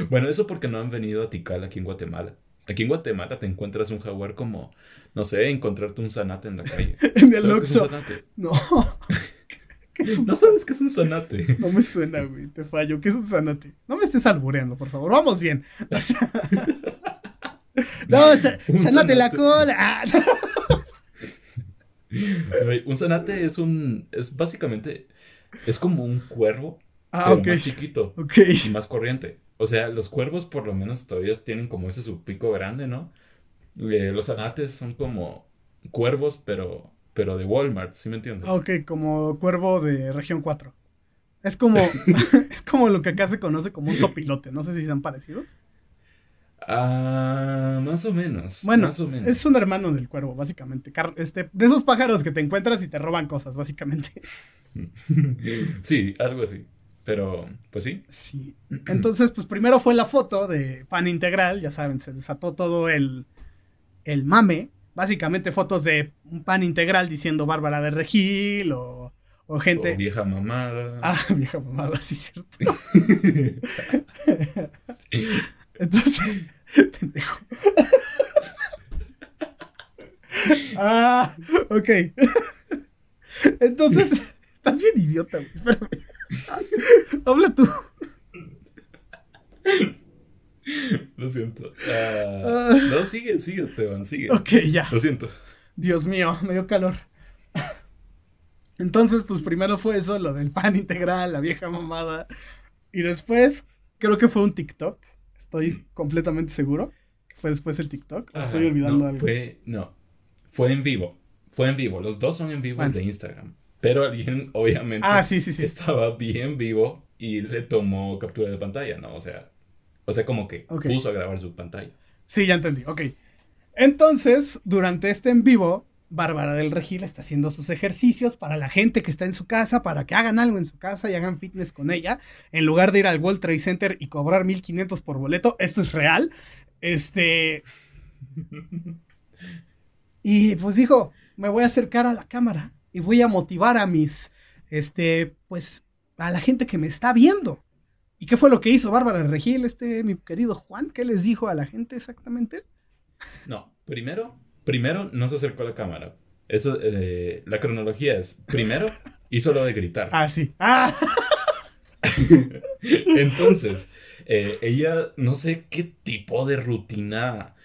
Bueno, eso porque no han venido a Tikal aquí en Guatemala. Aquí en Guatemala te encuentras un jaguar como, no sé, encontrarte un zanate en la calle. en el ¿Sabes qué es un Oxxo. No. ¿Qué es un- No sabes qué es un zanate. No me suena, güey. Te fallo. ¿Qué es un zanate? No me estés albureando, por favor. Vamos bien. O sea- No, sa- zanate la cola. Ah, Un zanate es un. Es básicamente. Es como un cuervo. Ah, pero más chiquito Ok. y más corriente. O sea, los cuervos por lo menos todavía tienen como ese su pico grande, ¿no? Eh, los zanates son como cuervos, pero. Pero de Walmart, ¿sí me entiendes? Ok, como cuervo de región 4. Es como, es como lo que acá se conoce como un sopilote. No sé si sean parecidos. Ah, más o menos. Bueno, más o menos. es un hermano del cuervo, básicamente. Este, de esos pájaros que te encuentras y te roban cosas, básicamente. sí, algo así. Pero, pues sí. Sí. Entonces, pues primero fue la foto de pan integral, ya saben, se desató todo el, el mame. Básicamente fotos de un pan integral diciendo Bárbara de Regil o, o gente... O vieja mamada. Ah, vieja mamada, sí, cierto. Entonces, pendejo. ah, ok. Entonces, estás bien idiota, güey. Habla tú. Lo siento. Ah, Ah. no, sigue, sigue, Esteban, sigue. Ok, ya. Lo siento. Dios mío, me dio calor. Entonces, pues primero fue eso, lo del pan integral, la vieja mamada. Y después, creo que fue un TikTok. Estoy completamente seguro. que Fue después el TikTok. o Estoy Ajá, olvidando no, algo. Fue, no, fue en vivo. Fue en vivo. Los dos son en vivo Bueno. de Instagram. Pero alguien, obviamente, Ah, sí, sí, sí. estaba bien vivo y le tomó captura de pantalla, ¿no? O sea, O sea, como que Ok. puso a grabar su pantalla. Sí, ya entendí. Ok. Entonces, durante este en vivo, Bárbara del Regil está haciendo sus ejercicios para la gente que está en su casa, para que hagan algo en su casa y hagan fitness con ella, en lugar de ir al World Trade Center y cobrar 1500 por boleto. Esto es real. Este. Y pues dijo, me voy a acercar a la cámara y voy a motivar a mis, este, pues, a la gente que me está viendo. ¿Y qué fue lo que hizo Bárbara Regil, este, mi querido Juan? ¿Qué les dijo a la gente exactamente? No, primero, primero no se acercó a la cámara. Eso, eh, la cronología es, primero hizo lo de gritar. Ah, sí. Ah, Entonces, eh, ella, no sé qué tipo de rutina,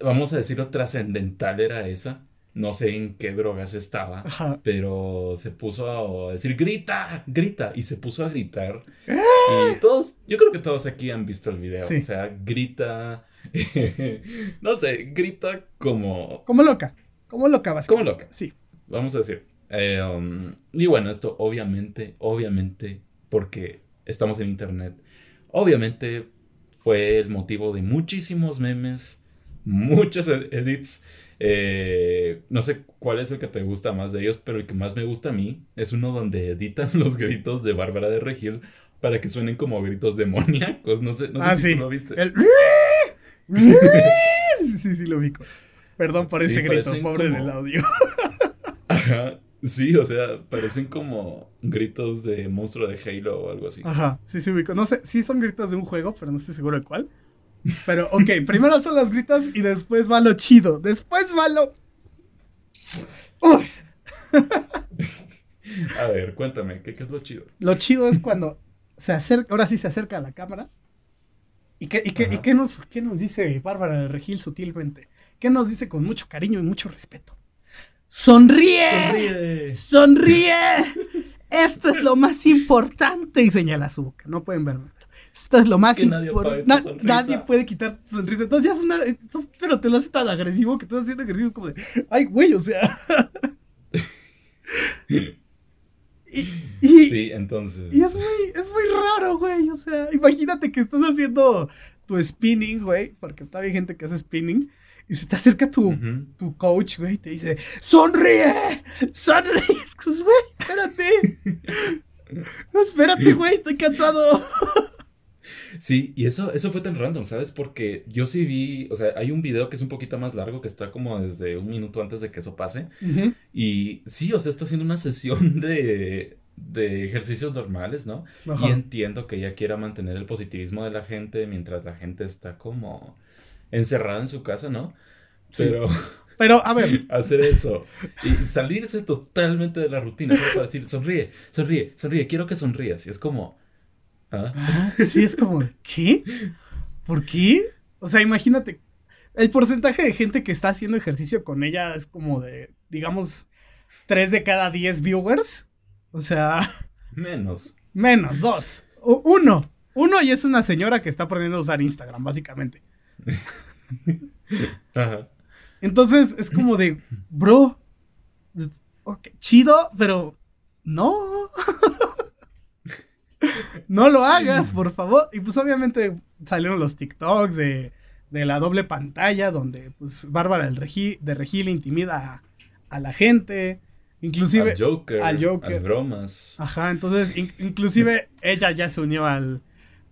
vamos a decirlo, trascendental era esa. No sé en qué drogas estaba, Ajá. pero se puso a decir, grita, grita, y se puso a gritar. Y todos, yo creo que todos aquí han visto el video. Sí. O sea, grita, no sé, grita como, como loca. Como loca, vas. como loca Sí. vamos a decir. Eh, um, y bueno, esto obviamente, obviamente, porque estamos en internet, obviamente fue el motivo de muchísimos memes, muchos ed- edits. Eh, no sé cuál es el que te gusta más de ellos, pero el que más me gusta a mí es uno donde editan los gritos de Bárbara de Regil para que suenen como gritos demoníacos. No sé, no sé ah, si sí. tú lo viste. El... sí, sí, sí, lo ubico. Perdón por Sí, ese grito, pobre como- del audio. Ajá. Sí, o sea, parecen como gritos de monstruo de Halo o algo así. Ajá, sí, sí, ubico. No sé, sí son gritos de un juego, pero no estoy seguro de cuál. Pero, ok, primero son los gritos y después va lo chido. Después va lo. Uy, A ver, cuéntame, ¿qué, qué es lo chido? lo chido es cuando se acerca, ahora sí se acerca a la cámara. ¿Y qué, y qué, y qué nos, qué nos dice Bárbara de Regil sutilmente? ¿Qué nos dice con mucho cariño y mucho respeto? ¡Sonríe! ¡Sonríe! ¡Sonríe! Esto es lo más importante. Y señala su boca. No pueden verme. Esto es lo más Que nadie puede quitar tu sonrisa. Entonces ya es una. entonces, pero te lo hace tan agresivo que estás haciendo ejercicio como de. ¡Ay, güey! O sea. y, y, Sí, entonces. y es muy, es muy raro, güey. O sea, imagínate que estás haciendo tu spinning, güey. Porque todavía hay gente que hace spinning. Y se te acerca tu, tu coach, güey, y te dice, ¡sonríe! ¡Sonríe! Es como, güey, espérate. No, espérate, güey, estoy cansado. Sí, y eso, eso fue tan random, ¿sabes? Porque yo sí vi, o sea, hay un video que es un poquito más largo, que está como desde un minuto antes de que eso pase. Y sí, o sea, está haciendo una sesión de, de ejercicios normales, ¿no? Y entiendo que ella quiera mantener el positivismo de la gente mientras la gente está como encerrada en su casa, ¿no? Sí. Pero Pero, a ver, hacer eso y salirse totalmente de la rutina solo para decir, sonríe, sonríe, sonríe, quiero que sonrías. Y es como, ¿ah? ah, sí, es como, ¿qué? ¿Por qué? O sea, imagínate, el porcentaje de gente que está haciendo ejercicio con ella es como de, digamos, 3 de cada 10 viewers. O sea, Menos. menos, dos. Uno. Uno y es una señora que está aprendiendo a usar Instagram, básicamente. Ajá. Entonces es como de, bro, ok, chido, pero no. no lo hagas, por favor. Y pues obviamente salieron los TikToks de, de la doble pantalla donde pues Bárbara del Regi- de Regil intimida a, a la gente. Inclusive... al Joker, al Joker. al bromas. Ajá, entonces in- inclusive ella ya se unió al,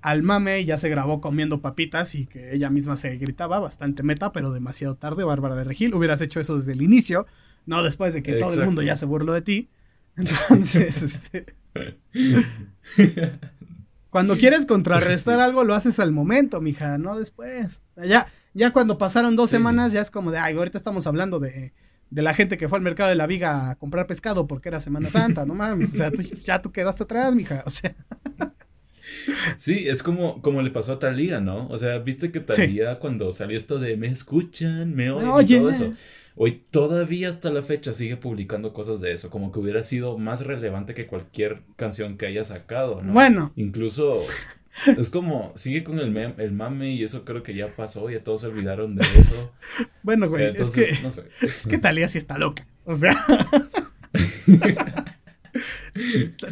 al mame y ya se grabó comiendo papitas y que ella misma se gritaba, bastante meta, pero demasiado tarde, Bárbara de Regil. Hubieras hecho eso desde el inicio, no después de que todo el mundo ya se burló de ti. Entonces, este, cuando quieres contrarrestar algo, lo haces al momento, mija, no después. O sea, ya, ya cuando pasaron dos Sí. semanas, ya es como de, ay, ahorita estamos hablando de, de la gente que fue al mercado de la viga a comprar pescado porque era Semana Santa, no mames. O sea, tú- ya tú quedaste atrás, mija. O sea, Sí, es como, como le pasó a Talía, ¿no? O sea, viste que Talía cuando salió esto de me escuchan, me oyen y todo eso. Hoy todavía hasta la fecha sigue publicando cosas de eso, como que hubiera sido más relevante que cualquier canción que haya sacado, ¿no? bueno, Incluso es como, sigue con el, mem- el mame y eso creo que ya pasó, ya todos se olvidaron de eso. bueno, güey, Entonces, es que, no sé. es que Talía sí está loca. O sea.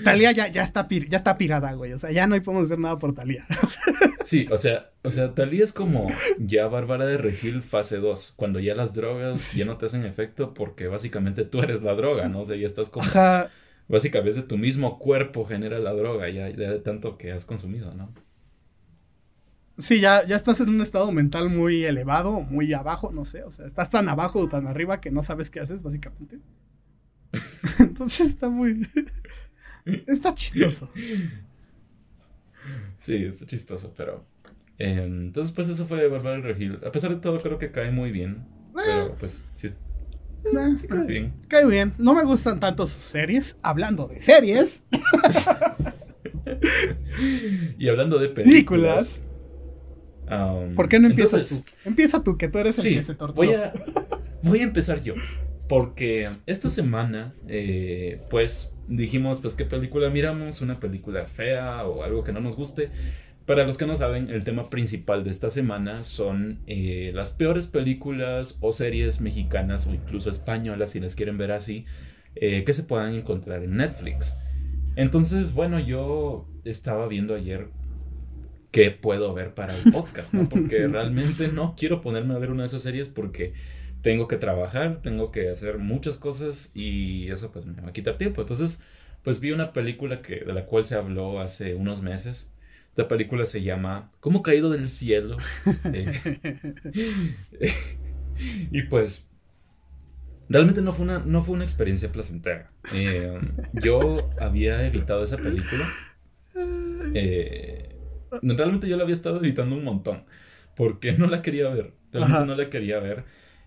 Talía ya, ya, está pir- ya está pirada, güey. O sea, ya no podemos hacer nada por Talía. Sí, o sea, o sea, Talía es como ya Bárbara de Regil fase 2, cuando ya las drogas ya no te hacen efecto porque básicamente tú eres la droga, ¿no? O sea, ya estás como... Ajá. Básicamente tu mismo cuerpo genera la droga ya, ya de tanto que has consumido, ¿no? Sí, ya, ya estás en un estado mental muy elevado, muy abajo, no sé, o sea, estás tan abajo o tan arriba que no sabes qué haces, básicamente. Entonces está muy... está chistoso. Sí, está chistoso, pero... eh, entonces, pues eso fue Bárbara del Regil. A pesar de todo, creo que cae muy bien. Pero, pues, sí. Nah, Sí cae bien. Cae bien. No me gustan tanto sus series. Hablando de series. Y hablando de películas... Películas. um, ¿Por qué no empiezas entonces, tú? Empieza tú, que tú eres el Sí, que se torturó. voy a, voy a empezar yo. Porque esta semana, eh, pues dijimos, pues qué película miramos, una película fea o algo que no nos guste. Para los que no saben, el tema principal de esta semana son eh, las peores películas o series mexicanas o incluso españolas, si las quieren ver así, eh, que se puedan encontrar en Netflix. Entonces, bueno, yo estaba viendo ayer qué puedo ver para el podcast, ¿no? Porque realmente no quiero ponerme a ver una de esas series porque tengo que trabajar, tengo que hacer muchas cosas y eso pues me va a quitar tiempo. Entonces, pues vi una película que, de la cual se habló hace unos meses. Esta película se llama ¿Cómo caído del cielo? Eh, y pues realmente no fue una, no fue una experiencia placentera. Eh, yo había evitado esa película. Eh, realmente yo la había estado evitando un montón. Porque no la quería ver. Realmente Ajá. no la quería ver.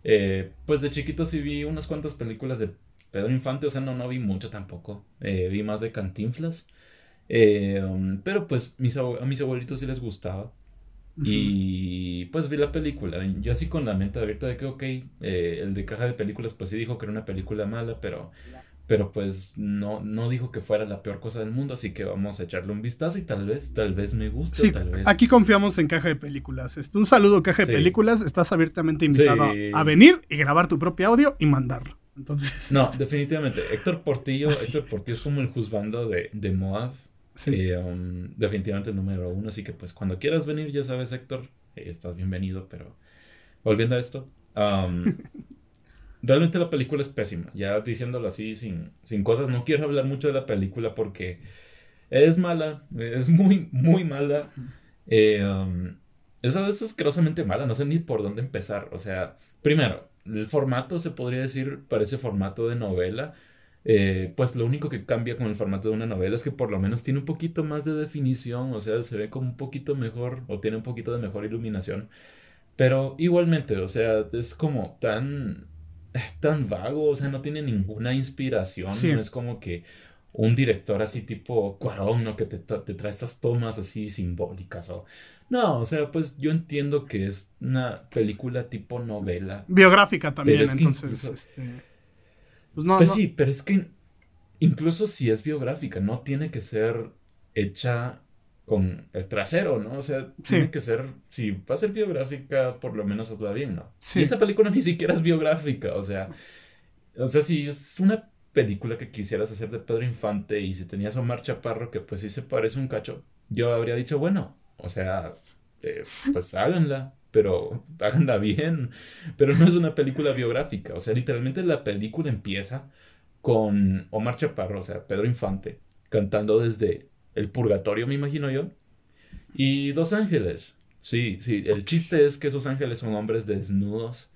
Eh, pues de chiquito sí vi unas cuantas películas de Pedro Infante. O sea, no, no vi mucho tampoco. Eh, vi más de Cantinflas. Eh, um, pero pues mis a mis abuelitos sí les gustaba. Y pues vi la película. Yo así con la mente abierta de que, ok, eh, el de caja de películas pues sí dijo que era una película mala, pero, pero pues no, no dijo que fuera la peor cosa del mundo, así que vamos a echarle un vistazo y tal vez, tal vez me guste, Sí, tal vez... aquí confiamos en Caja de Películas. Este, Un saludo, Caja de Sí. Películas. Estás abiertamente invitado Sí. a, venir y grabar tu propio audio y mandarlo. Entonces, No, definitivamente. Héctor Portillo, Ah. Héctor Portillo es como el juzgando de, de Moab. sí. Eh, um, definitivamente el número uno. Así que pues cuando quieras venir, ya sabes, Héctor, eh, estás bienvenido. Pero volviendo a esto, um, realmente la película es pésima. Ya diciéndolo así, sin, sin cosas, no quiero hablar mucho de la película porque es mala, es muy, muy mala. Eh, um, es, es asquerosamente mala, no sé ni por dónde empezar. O sea, primero, el formato se podría decir parece formato de novela. Eh, pues lo único que cambia con el formato de una novela es que por lo menos tiene un poquito más de definición, o sea, se ve como un poquito mejor o tiene un poquito de mejor iluminación. Pero igualmente, o sea, es como tan, tan vago, o sea, no tiene ninguna inspiración, Sí. no es como que un director así tipo Cuarón, ¿no? Que te, te trae estas tomas así simbólicas o... No, o sea, pues yo entiendo que es una película tipo novela. Biográfica también, es que entonces. incluso- este, pues no, Pues no- sí, pero es que incluso si es biográfica, no tiene que ser hecha con el trasero, ¿no? O sea, tiene que ser, si va a ser biográfica, por lo menos hazla bien, ¿no? Sí. Y esta película ni siquiera es biográfica, o sea, o sea, si es una película que quisieras hacer de Pedro Infante y si tenías a Omar Chaparro, que pues sí se parece un cacho, yo habría dicho, bueno, o sea, eh, pues háganla, pero háganla bien, pero no es una película biográfica, o sea, literalmente la película empieza con Omar Chaparro, o sea, Pedro Infante, cantando desde el purgatorio, me imagino yo, y Dos Ángeles. Sí, sí, el chiste es que esos ángeles son hombres desnudos,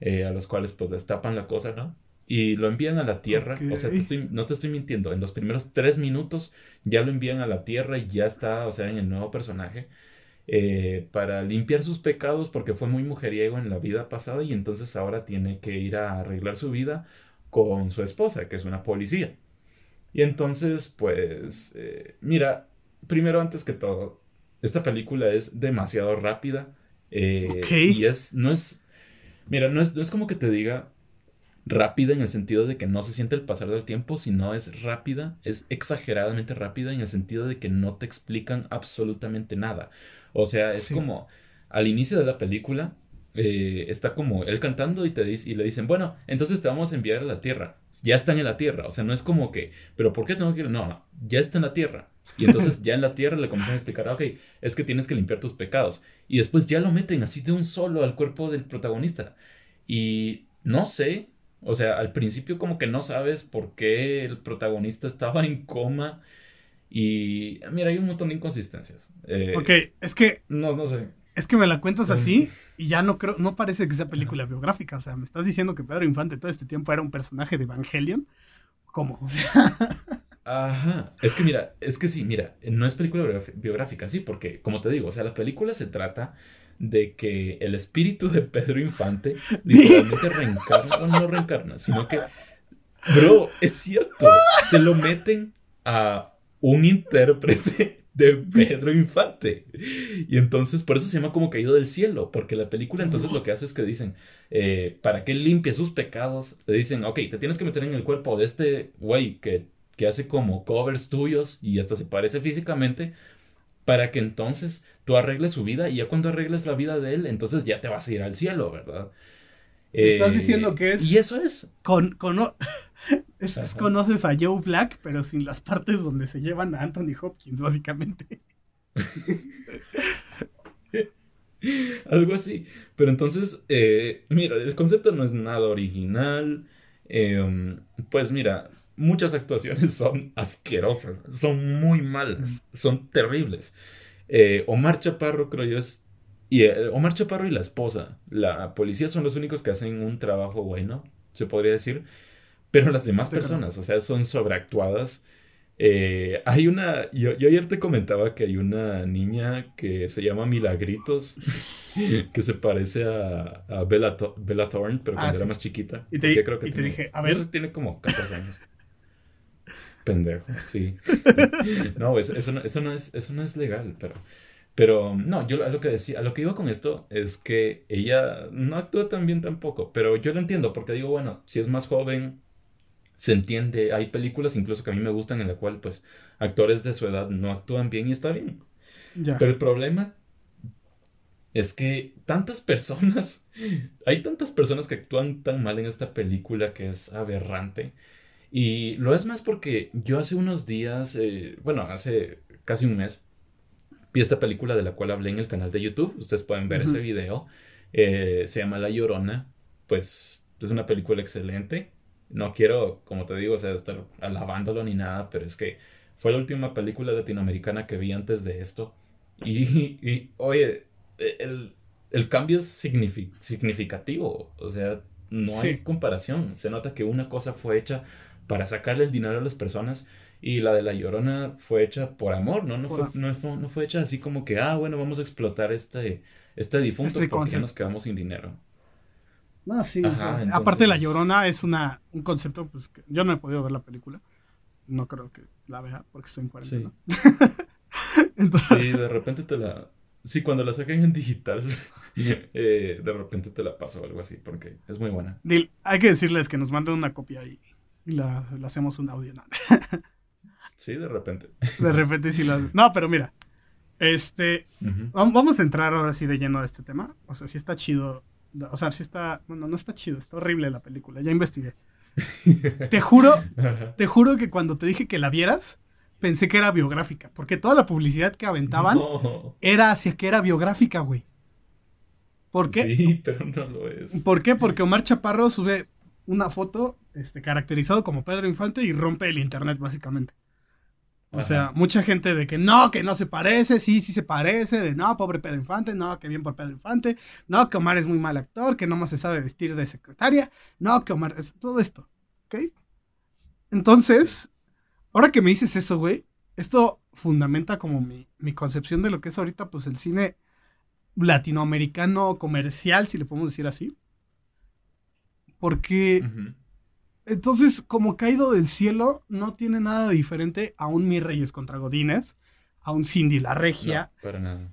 eh, a los cuales pues destapan la cosa, ¿no? Y lo envían a la tierra, o sea, te estoy- no te estoy mintiendo, en los primeros tres minutos ya lo envían a la tierra y ya está, o sea, en el nuevo personaje, eh, para limpiar sus pecados porque fue muy mujeriego en la vida pasada y entonces ahora tiene que ir a arreglar su vida con su esposa, que es una policía. Y entonces, pues, eh, mira, primero antes que todo, esta película es demasiado rápida eh, Ok. y es, no es, mira, no es, no es como que te diga rápida en el sentido de que no se siente el pasar del tiempo, sino es rápida, es exageradamente rápida en el sentido de que no te explican absolutamente nada. O sea, es Sí. como al inicio de la película eh, está como él cantando y, te dice, y le dicen, bueno, entonces te vamos a enviar a la tierra. Ya están en la tierra, o sea, no es como que, pero ¿por qué tengo que ir? No, no, ya está en la tierra. Y entonces ya en la tierra le comienzan a explicar, ok, es que tienes que limpiar tus pecados. Y después ya lo meten así de un solo al cuerpo del protagonista. Y no sé, o sea, al principio como que no sabes por qué el protagonista estaba en coma. Y mira, hay un montón de inconsistencias. Eh, ok, es que... No, no sé. Es que me la cuentas así y ya no creo, no parece que sea película biográfica. O sea, me estás diciendo que Pedro Infante todo este tiempo era un personaje de Evangelion. ¿Cómo? O sea... Ajá. Es que mira, es que sí, mira, no es película biográfica, sí, porque, como te digo, o sea, la película se trata de que el espíritu de Pedro Infante literalmente reencarna, o no reencarna, sino que, bro, es cierto, se lo meten a un intérprete de Pedro Infante. Y entonces, por eso se llama como caído del cielo, porque la película entonces lo que hace es que dicen, eh, para que limpie sus pecados, le dicen, ok, te tienes que meter en el cuerpo de este güey que que hace como covers tuyos y hasta se parece físicamente, para que entonces tú arregles su vida y ya cuando arregles la vida de él, entonces ya te vas a ir al cielo, ¿verdad? Estás diciendo que es... Y eso es... Con, conoces a Joe Black, pero sin las partes donde se llevan a Anthony Hopkins, básicamente. Algo así. Pero entonces, eh, mira, el concepto no es nada original. Em, pues mira, muchas actuaciones son asquerosas, son muy malas, son terribles. Eh, Omar Chaparro creo yo es... Y eh, Omar Chaparro y la esposa, la policía son los únicos que hacen un trabajo bueno, se podría decir. Pero las demás personas, o sea, son sobreactuadas. Eh, hay una, yo, ayer te comentaba que hay una niña que se llama Milagritos, que se parece a, Bella, Thorne, pero cuando ah, era más chiquita. Y te, creo que dije, a ver. Tiene como 14 años. Pendejo, sí. no, eso, no, eso, no es, eso no es legal, pero... Pero no, yo a lo que decía, a lo que iba con esto es que ella no actúa tan bien tampoco, pero yo lo entiendo porque digo, bueno, si es más joven, se entiende, hay películas incluso que a mí me gustan en la cual pues actores de su edad no actúan bien y está bien. Pero el problema es que tantas personas, hay tantas personas que actúan tan mal en esta película que es aberrante y lo es más porque yo hace unos días, eh, bueno, hace casi un mes, vi esta película de la cual hablé en el canal de YouTube. Ustedes pueden ver ese video. Eh, se llama La Llorona. Pues es una película excelente. No quiero, como te digo, o sea, estar alabándolo ni nada, pero es que fue la última película latinoamericana que vi antes de esto. Y, oye, el, el, cambio es significativo. O sea, no hay comparación. Se nota que una cosa fue hecha para sacarle el dinero a las personas. Y la de la llorona fue hecha por amor, ¿no? No, fue, no, fue, hecha así como que, ah, bueno, vamos a explotar este, este difunto este porque ya nos quedamos sin dinero. No, sí. Aparte, la llorona es una, un concepto, pues que yo no he podido ver la película. No creo que la vea porque estoy en cuarentena. Sí. de repente te la. Sí, cuando la saquen en digital, eh, de repente te la paso o algo así, porque es muy buena. hay que decirles que nos manden una copia y la, hacemos un audio. ¿no? sí, de repente. De repente sí lo No, pero mira. Este. Vamos a entrar ahora sí de lleno a este tema. O sea, sí está chido. O sea, sí está. Bueno, no está chido, está horrible la película. Ya investigué. te juro, te juro que cuando te dije que la vieras, pensé que era biográfica. Porque toda la publicidad que aventaban era hacia que era biográfica, güey. ¿Por qué? Sí, pero no lo es. ¿Por qué? Porque Omar Chaparro sube una foto este, caracterizado como Pedro Infante y rompe el internet básicamente. O sea, mucha gente de que no, que no se parece, sí, sí se parece, de no, pobre Pedro Infante, no, que bien por Pedro Infante, no, que Omar es muy mal actor, que no más se sabe vestir de secretaria, no, que Omar es todo esto, ¿ok? Entonces, ahora que me dices eso, güey, esto fundamenta como mi, mi concepción de lo que es ahorita, pues el cine latinoamericano comercial, si le podemos decir así. Porque entonces, como caído del cielo, no tiene nada diferente a un Mi Reyes contra Godines, a un Cindy la Regia. para nada.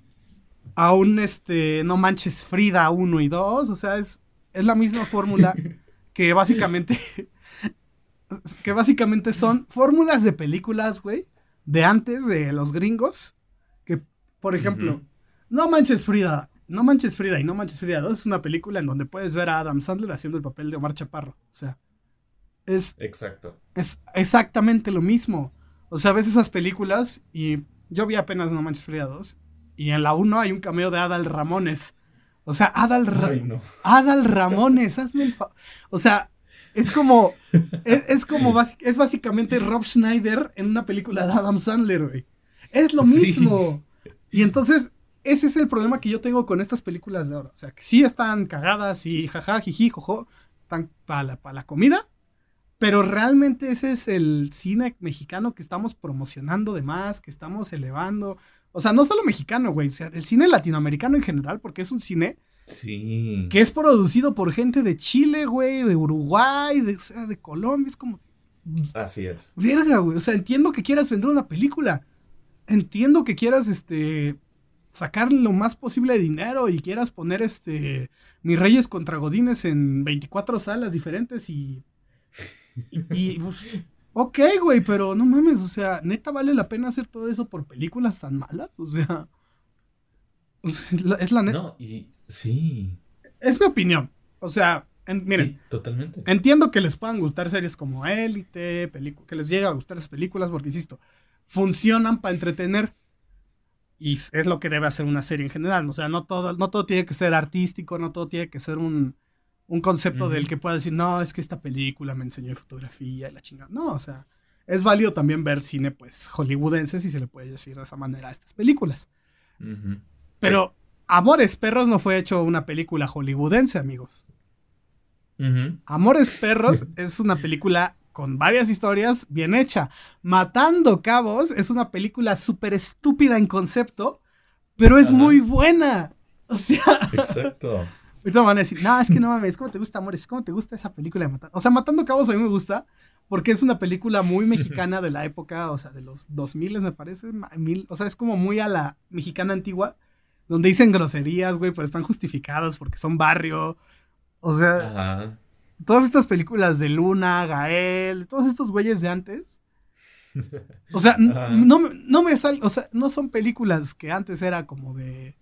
A un este No Manches Frida 1 y 2. O sea, es, es la misma fórmula que básicamente. que básicamente son fórmulas de películas, güey, de antes de los gringos. Que, por ejemplo, No Manches Frida No Manches Frida y No Manches Frida 2 es una película en donde puedes ver a Adam Sandler haciendo el papel de Omar Chaparro. O sea, es, Exacto. es exactamente lo mismo. O sea, ves esas películas y yo vi apenas No Manches Frida 2 y en la 1 hay un cameo de Adal Ramones. O sea, Adal, Ra- Ay, no. Adal Ramones, hazme el fa- O sea, es como. Es, es como. Es básicamente Rob Schneider en una película de Adam Sandler, güey. Es lo Sí. mismo. Y entonces, ese es el problema que yo tengo con estas películas de ahora. O sea, que sí están cagadas y jaja, jiji, jojo, están para la, pa' la comida. Pero realmente ese es el cine mexicano que estamos promocionando de más, que estamos elevando. O sea, no solo mexicano, güey. O sea, el cine latinoamericano en general, porque es un cine Sí. que es producido por gente de Chile, güey, de Uruguay, de, o sea, de Colombia. Es como, Así es. verga, güey. O sea, entiendo que quieras vender una película. Entiendo que quieras, este, sacar lo más posible de dinero y quieras poner, este, Mis Reyes contra Godines en 24 salas diferentes y... Y, pues, ok, güey, pero no mames, o sea, neta vale la pena hacer todo eso por películas tan malas, o sea... es la neta. No, y sí. Es mi opinión. O sea, en- miren, Sí, totalmente. entiendo que les puedan gustar series como Élite, que les llegue a gustar esas películas, porque insisto, funcionan para entretener. Y es lo que debe hacer una serie en general. O sea, no todo, no todo tiene que ser artístico, no todo tiene que ser un, un concepto del que pueda decir, no, es que esta película me enseñó fotografía y la chingada. No, o sea, es válido también ver cine, pues, hollywoodense, si se le puede decir de esa manera a estas películas. Pero Amores Perros no fue hecho una película hollywoodense, amigos. Amores Perros es una película con varias historias bien hecha. Matando Cabos es una película súper estúpida en concepto, pero es muy buena. O sea, Exacto. Ahorita me van a decir, no, es que no mames, ¿cómo te gusta Amores? ¿Cómo te gusta esa película de Matando? O sea, Matando Cabos a mí me gusta porque es una película muy mexicana de la época, o sea, de los 2000 me parece, mil, o sea, es como muy a la mexicana antigua, donde dicen groserías, güey, pero están justificadas porque son barrio. O sea, Ajá. todas estas películas de Luna, Gael, todos estos güeyes de antes. O sea, no, me- no me sal, o sea, no son películas que antes era como de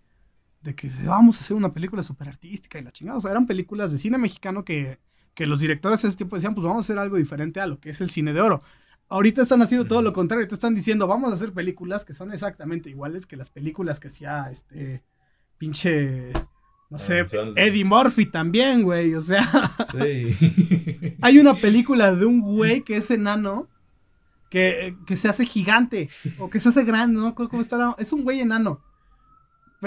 de que vamos a hacer una película súper artística y la chingada. O sea, eran películas de cine mexicano que, que los directores de ese tiempo decían, pues vamos a hacer algo diferente a lo que es el cine de oro. Ahorita están haciendo todo lo contrario, te están diciendo, vamos a hacer películas que son exactamente iguales que las películas que hacía este pinche, no sé, Eddie Murphy también, güey. O sea, Sí. hay una película de un güey que es enano, que, que se hace gigante, o que se hace grande, no cómo está. la- Es un güey enano.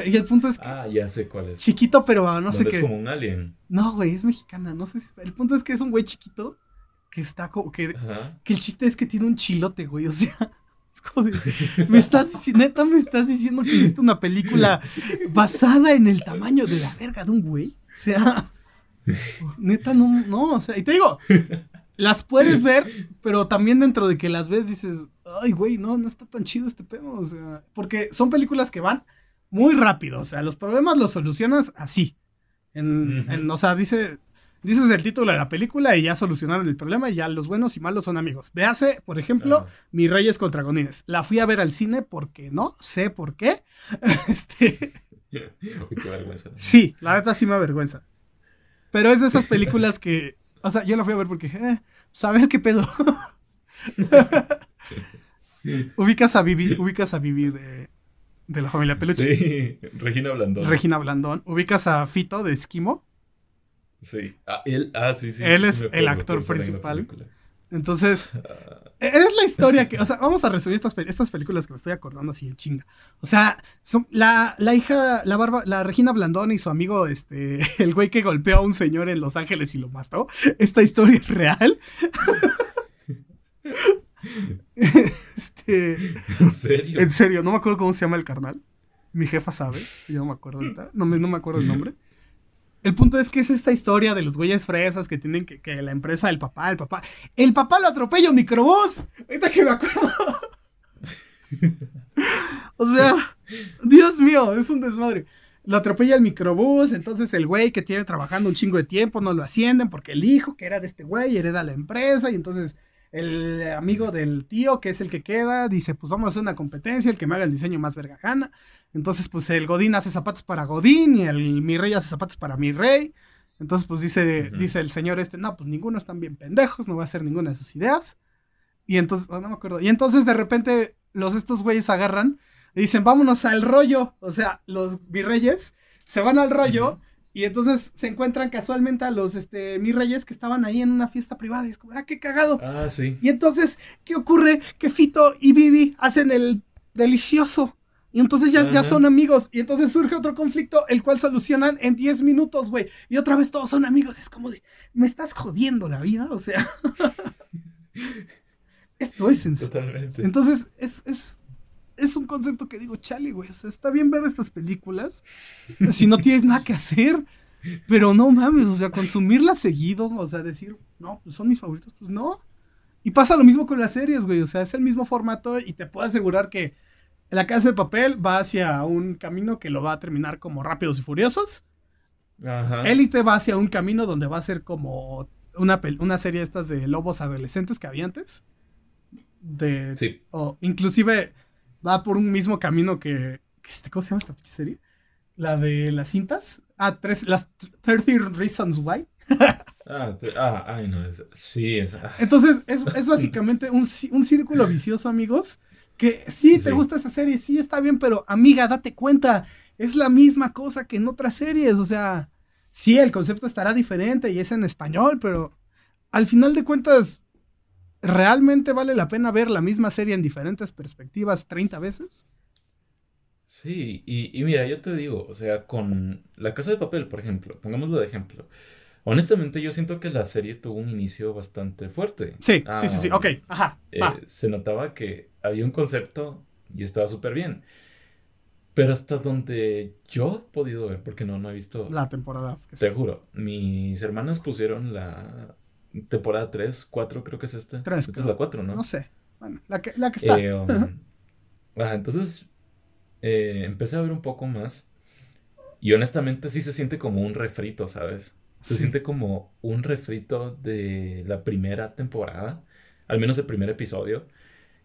Y el punto es que Ah, ya sé cuál es. chiquito, pero no sé qué. es como un alien. No, güey, es mexicana, no sé si... El punto es que es un güey chiquito que está como que... Ajá. Que el chiste es que tiene un chilote, güey, o sea... es como de, me estás neta me estás diciendo que hiciste una película basada en el tamaño de la verga de un güey. O sea, neta no, no, o sea, y te digo, las puedes ver, pero también dentro de que las ves dices, ay, güey, no, no está tan chido este pedo, o sea, porque son películas que van muy rápido, o sea, los problemas los solucionas así. En, Ujú. en- o sea, dice, dices el título de la película y ya solucionaron el problema y ya los buenos y malos son amigos. Véase, por ejemplo. Mis Reyes contra Godines. La fui a ver al cine porque no sé por qué. Este, Uy, qué vergüenza. sí, la neta sí me avergüenza. Pero es de esas películas que, o sea, yo la fui a ver porque, eh, pues a ver qué pedo. ubicas a Vivi, ubicas a Vivi de, de la familia Peluche. Sí, Regina Blandón. Regina Blandón. Ubicas a Fito de Esquimo. Sí. Ah, él, ah, sí, sí. Él sí es el actor en principal. Entonces, Ah, Es la historia que, o sea, vamos a resumir estas, estas películas que me estoy acordando así en chinga. O sea, son, la, la hija, la barba, la Regina Blandón y su amigo, este, el güey que golpeó a un señor en Los Ángeles y lo mató. Esta historia es real. Este, ¿En serio? en serio, no me acuerdo cómo se llama el carnal. Mi jefa sabe, yo no me acuerdo ahorita, no me, no me acuerdo el nombre. El punto es que es esta historia de los güeyes fresas que tienen que, que la empresa del papá, el papá. El papá lo atropella un microbús. Ahorita que me acuerdo. o sea, Dios mío, es un desmadre. Lo atropella el microbús, entonces el güey que tiene trabajando un chingo de tiempo no lo ascienden porque el hijo que era de este güey hereda la empresa y entonces el amigo del tío, que es el que queda, dice, pues vamos a hacer una competencia, el que me haga el diseño más verga gana. Entonces, pues el Godín hace zapatos para Godín y el mi rey hace zapatos para mi rey. Entonces, pues dice, dice el señor este, no, pues ninguno están bien pendejos, no va a hacer ninguna de sus ideas. Y entonces, oh, no me acuerdo. Y entonces de repente los estos güeyes agarran y dicen, vámonos al rollo. O sea, los virreyes se van al rollo y entonces se encuentran casualmente a los este, mis reyes que estaban ahí en una fiesta privada. Y es como, ah, qué cagado. Ah, sí. Y entonces, ¿qué ocurre? Que Fito y Vivi hacen el delicioso. Y entonces ya, ya son amigos. Y entonces surge otro conflicto, el cual solucionan en 10 minutos, güey. Y otra vez todos son amigos. Es como de, me estás jodiendo la vida. O sea, esto es en Totalmente. Entonces, es, es, es un concepto que digo, chale, güey. O sea, está bien ver estas películas si no tienes nada que hacer. Pero no mames, o sea, consumirlas seguido, o sea, decir, no, pues son mis favoritos, pues no. Y pasa lo mismo con las series, güey. O sea, es el mismo formato y te puedo asegurar que la casa de papel va hacia un camino que lo va a terminar como Rápidos y Furiosos. Ajá. Élite va hacia un camino donde va a ser como una, una serie estas de lobos adolescentes que había antes. De, Sí. o inclusive va por un mismo camino que, que este, ¿cómo se llama esta serie? La de las cintas. Ah, tres, las 30 Reasons Why. Ah, ah, ay, no. es- sí, es. ah. Entonces, es, es básicamente un, un círculo vicioso, amigos. Que sí, te gusta esa serie, sí está bien, pero amiga, date cuenta, es la misma cosa que en otras series. O sea, sí, el concepto estará diferente y es en español, pero al final de cuentas, ¿realmente vale la pena ver la misma serie en diferentes perspectivas 30 veces? Sí, y, y mira, yo te digo, o sea, con La Casa de Papel, por ejemplo, pongámoslo de ejemplo. Honestamente, yo siento que la serie tuvo un inicio bastante fuerte. Sí, Ah, sí, sí, sí. Ok, ajá. eh, se notaba que había un concepto y estaba súper bien. Pero hasta donde yo he podido ver, porque no, no he visto, La temporada. que te sí. juro, mis hermanas pusieron la temporada 3, 4 creo que es esta. Tres, Esta es la 4, ¿no? No sé. Bueno, la que, la que está. Eh, um, ajá, entonces eh, empecé a ver un poco más y honestamente sí se siente como un refrito, ¿sabes? Se Sí. siente como un refrito de la primera temporada, al menos el primer episodio.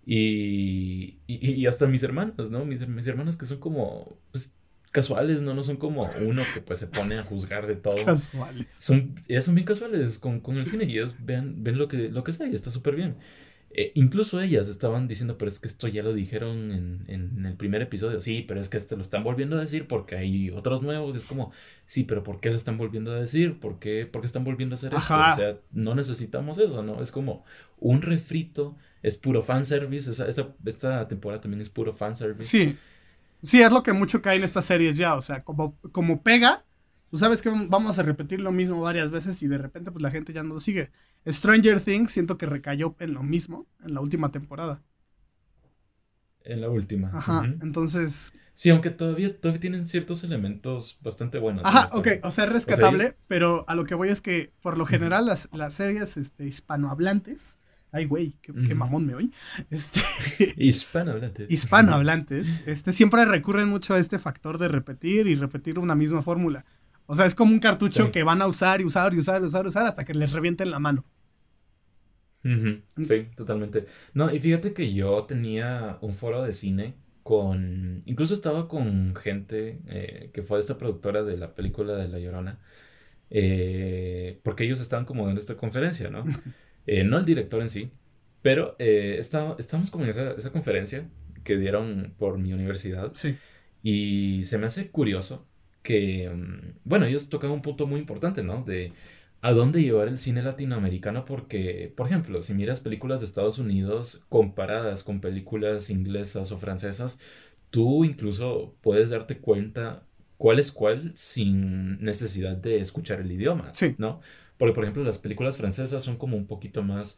Y, y, y hasta mis hermanas, ¿no? Mis, mis hermanas que son como, pues, casuales, ¿no? No son como uno que pues se pone a juzgar de todo. Casuales. Son, ellas son bien casuales con, con el cine y ellas ven, ven lo que, lo que sea y está súper bien. Eh, incluso ellas estaban diciendo, pero es que esto ya lo dijeron en, en el primer episodio. Sí, pero es que este lo están volviendo a decir porque hay otros nuevos. Es como, sí, pero ¿por qué lo están volviendo a decir? ¿Por qué, por qué están volviendo a hacer esto? O sea, no necesitamos eso, ¿no? Es como un refrito, es puro fanservice. Esa, esa, esta temporada también es puro fanservice. Sí. Sí, es lo que mucho cae en estas series ya. O sea, como, como pega, tú sabes que vamos a repetir lo mismo varias veces y de repente pues la gente ya no lo sigue. Stranger Things siento que recayó en lo mismo en la última temporada. En la última. Ajá, entonces... Sí, aunque todavía, todavía tienen ciertos elementos bastante buenos. en Ajá, ok, o sea, es rescatable, ellos- pero a lo que voy es que por lo general las, las series este, hispanohablantes... Ay, güey, qué, mamón me oí. Este, Hispanohablante. hispanohablantes, este, siempre recurren mucho a este factor de repetir y repetir una misma fórmula. O sea, es como un cartucho Sí. que van a usar y usar y usar y usar y usar hasta que les revienten la mano. Ujú, Sí, totalmente. No, y fíjate que yo tenía un foro de cine con... Incluso estaba con gente eh, que fue esta productora de la película de La Llorona. eh, porque ellos estaban como en esta conferencia, ¿no? Eh, no el director en sí, pero eh, estábamos como en esa, esa conferencia que dieron por mi universidad. Sí. Y se me hace curioso que, mm, bueno, ellos tocan un punto muy importante, ¿no? De a dónde llevar el cine latinoamericano, porque, por ejemplo, si miras películas de Estados Unidos comparadas con películas inglesas o francesas, tú incluso puedes darte cuenta cuál es cuál sin necesidad de escuchar el idioma, Sí. ¿no? Porque, por ejemplo, las películas francesas son como un poquito más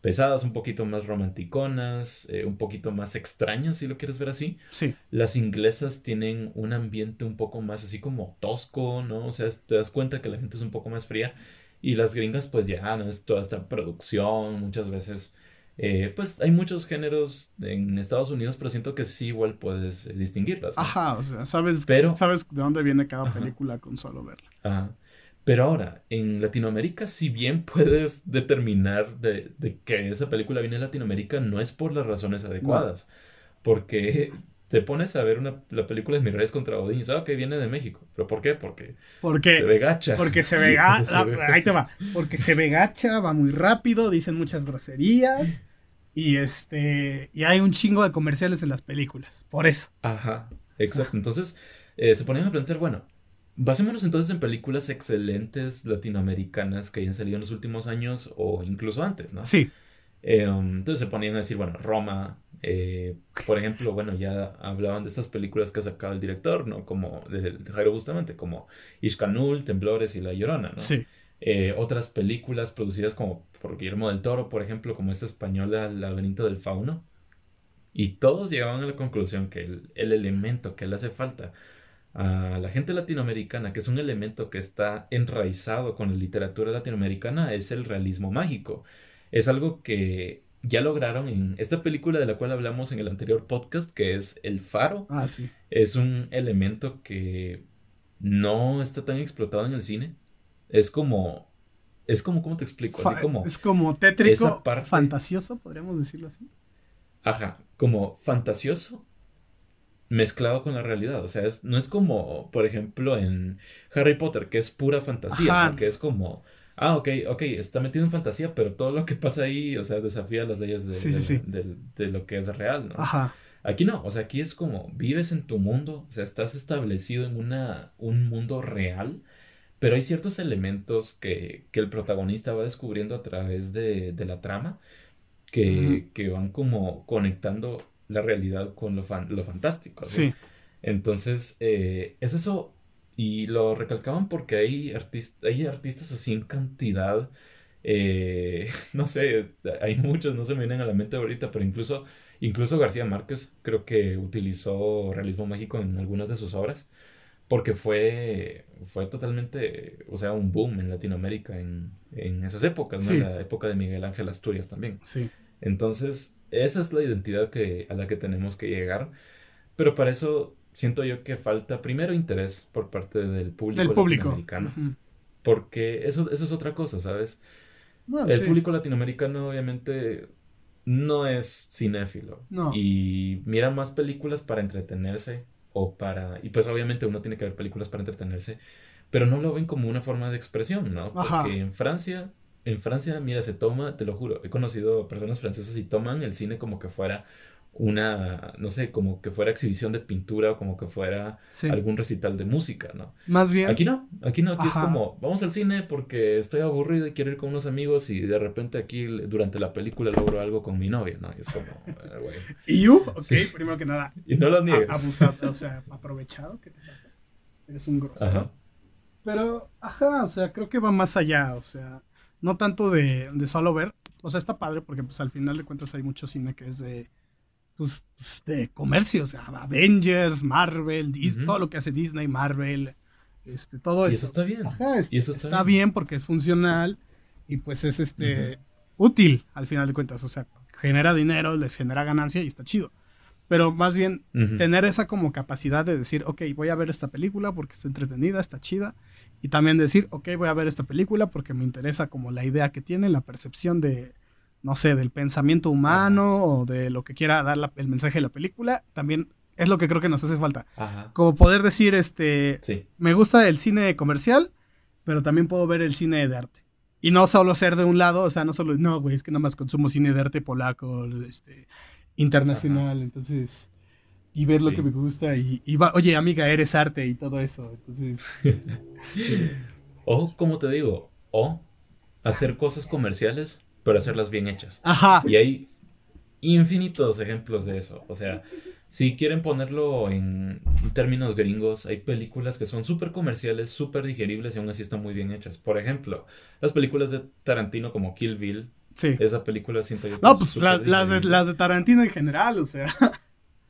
pesadas, un poquito más romanticonas, eh, un poquito más extrañas, si lo quieres ver así. Sí. Las inglesas tienen un ambiente un poco más así como tosco, ¿no? O sea, te das cuenta que la gente es un poco más fría. Y las gringas, pues ya, ¿no? Es toda esta producción, muchas veces. eh, pues hay muchos géneros en Estados Unidos, pero siento que sí igual puedes eh, distinguirlas, ¿no? Ajá, o sea, sabes, Pero- sabes de dónde viene cada Ajá. película con solo verla. Ajá. Pero ahora, en Latinoamérica, si bien puedes determinar de, que esa película viene de Latinoamérica, no es por las razones adecuadas. Porque te pones a ver una, la película de Mis Reyes contra Odín y sabes que viene de México. ¿Pero por qué? Porque, porque se ve gacha. Porque se ve gacha. ahí te va. Porque se ve gacha, va muy rápido, dicen muchas groserías. Y este. Y hay un chingo de comerciales en las películas. Por eso. Ajá. Exacto. Entonces, eh, se ponían a plantear, bueno, Basémonos entonces en películas excelentes latinoamericanas que hayan salido en los últimos años o incluso antes, ¿no? Sí. Eh, um, entonces se ponían a decir, bueno, Roma, eh, por ejemplo, bueno, ya hablaban de estas películas que ha sacado el director, ¿no? Como de, Jairo Bustamante, como Ishkanul, Temblores y La Llorona, ¿no? Sí. Eh, otras películas producidas como por Guillermo del Toro, por ejemplo, como esta española El laberinto del fauno. Y todos llegaban a la conclusión que el, el elemento que le hace falta a la gente latinoamericana, que es un elemento que está enraizado con la literatura latinoamericana, es el realismo mágico. Es algo que ya lograron en esta película de la cual hablamos en el anterior podcast, que es El Faro. Ah, sí. Es un elemento que no está tan explotado en el cine. Es como. Es como, ¿cómo te explico? Así como. Es como tétrico, fantasioso, podríamos decirlo así. Ajá, como fantasioso mezclado con la realidad. O sea, es, no es como, por ejemplo, en Harry Potter, que es pura fantasía, que es como, ah, ok, ok, está metido en fantasía, pero todo lo que pasa ahí, o sea, desafía las leyes de, de, lo que es real, ¿no? Ajá. Aquí no, o sea, aquí es como vives en tu mundo, o sea, estás establecido en una, un mundo real, pero hay ciertos elementos que, que el protagonista va descubriendo a través de, de la trama que, que van como conectando la realidad con lo, lo fantástico. Sí. Entonces, eh, es eso. Y lo recalcaban porque hay, artist hay artistas así en cantidad. Eh, no sé, hay muchos, no se me vienen a la mente ahorita, pero incluso, incluso García Márquez creo que utilizó realismo mágico en algunas de sus obras. Porque fue, fue totalmente, o sea, un boom en Latinoamérica en, en esas épocas, ¿no? La época de Miguel Ángel Asturias también. Sí. Entonces, esa es la identidad que, a la que tenemos que llegar. Pero para eso siento yo que falta primero interés por parte del público, latinoamericano. Porque eso, eso es otra cosa, ¿sabes? el público latinoamericano obviamente no es cinéfilo. Y mira más películas para entretenerse o para... Y pues obviamente uno tiene que ver películas para entretenerse, pero no lo ven como una forma de expresión, ¿no? Porque en Francia en Francia, mira, se toma, te lo juro, he conocido personas francesas y toman el cine como que fuera una, no sé, como que fuera exhibición de pintura o como que fuera algún recital de música, ¿no? Más bien. Aquí no, aquí no, aquí es como, vamos al cine porque estoy aburrido y quiero ir con unos amigos y de repente aquí durante la película logro algo con mi novia, ¿no? Y es como, eh, güey. ¿Y you? Ok, primero que nada. Y no lo niegas. Abusado, o sea, aprovechado, ¿qué te pasa? Eres un grosero. Ajá. Pero, ajá, o sea, creo que va más allá, o sea no tanto de, solo ver. O sea, está padre porque pues al final de cuentas hay mucho cine que es de, pues, pues de comercio. O sea, Avengers, Marvel, Disney, todo lo que hace Disney, Marvel, este, todo eso. Y eso está bien. y eso está, bien. porque es funcional y pues es este útil al final de cuentas. O sea, genera dinero, les genera ganancia y está chido. Pero más bien tener esa como capacidad de decir, ok, voy a ver esta película porque está entretenida, está chida y también decir, ok, voy a ver esta película porque me interesa como la idea que tiene, la percepción de, no sé, del pensamiento humano o de lo que quiera dar el mensaje de la película, también es lo que creo que nos hace falta. Como poder decir, este, me gusta el cine comercial, pero también puedo ver el cine de arte. Y no solo ser de un lado, o sea, no solo, no, güey, es que nada más consumo cine de arte polaco, este, internacional, entonces y ver lo que me gusta y, va, oye amiga, eres arte y todo eso. Entonces... Este, o, como te digo, o hacer cosas comerciales, pero hacerlas bien hechas. Ajá. Y hay infinitos ejemplos de eso. O sea, si quieren ponerlo en términos gringos, hay películas que son súper comerciales, súper digeribles y aún así están muy bien hechas. Por ejemplo, las películas de Tarantino como Kill Bill. Sí. Esa película siento yo No, pues las, de, las de Tarantino en general, o sea.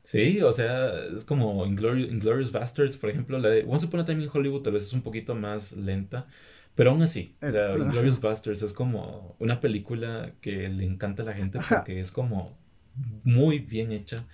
Sí, o sea, es como Inglorious, Bastards, por ejemplo, la de Once Upon a Time in Hollywood tal vez es un poquito más lenta, pero aún así, o sea, Inglorious Bastards es como una película que le encanta a la gente porque es como muy bien hecha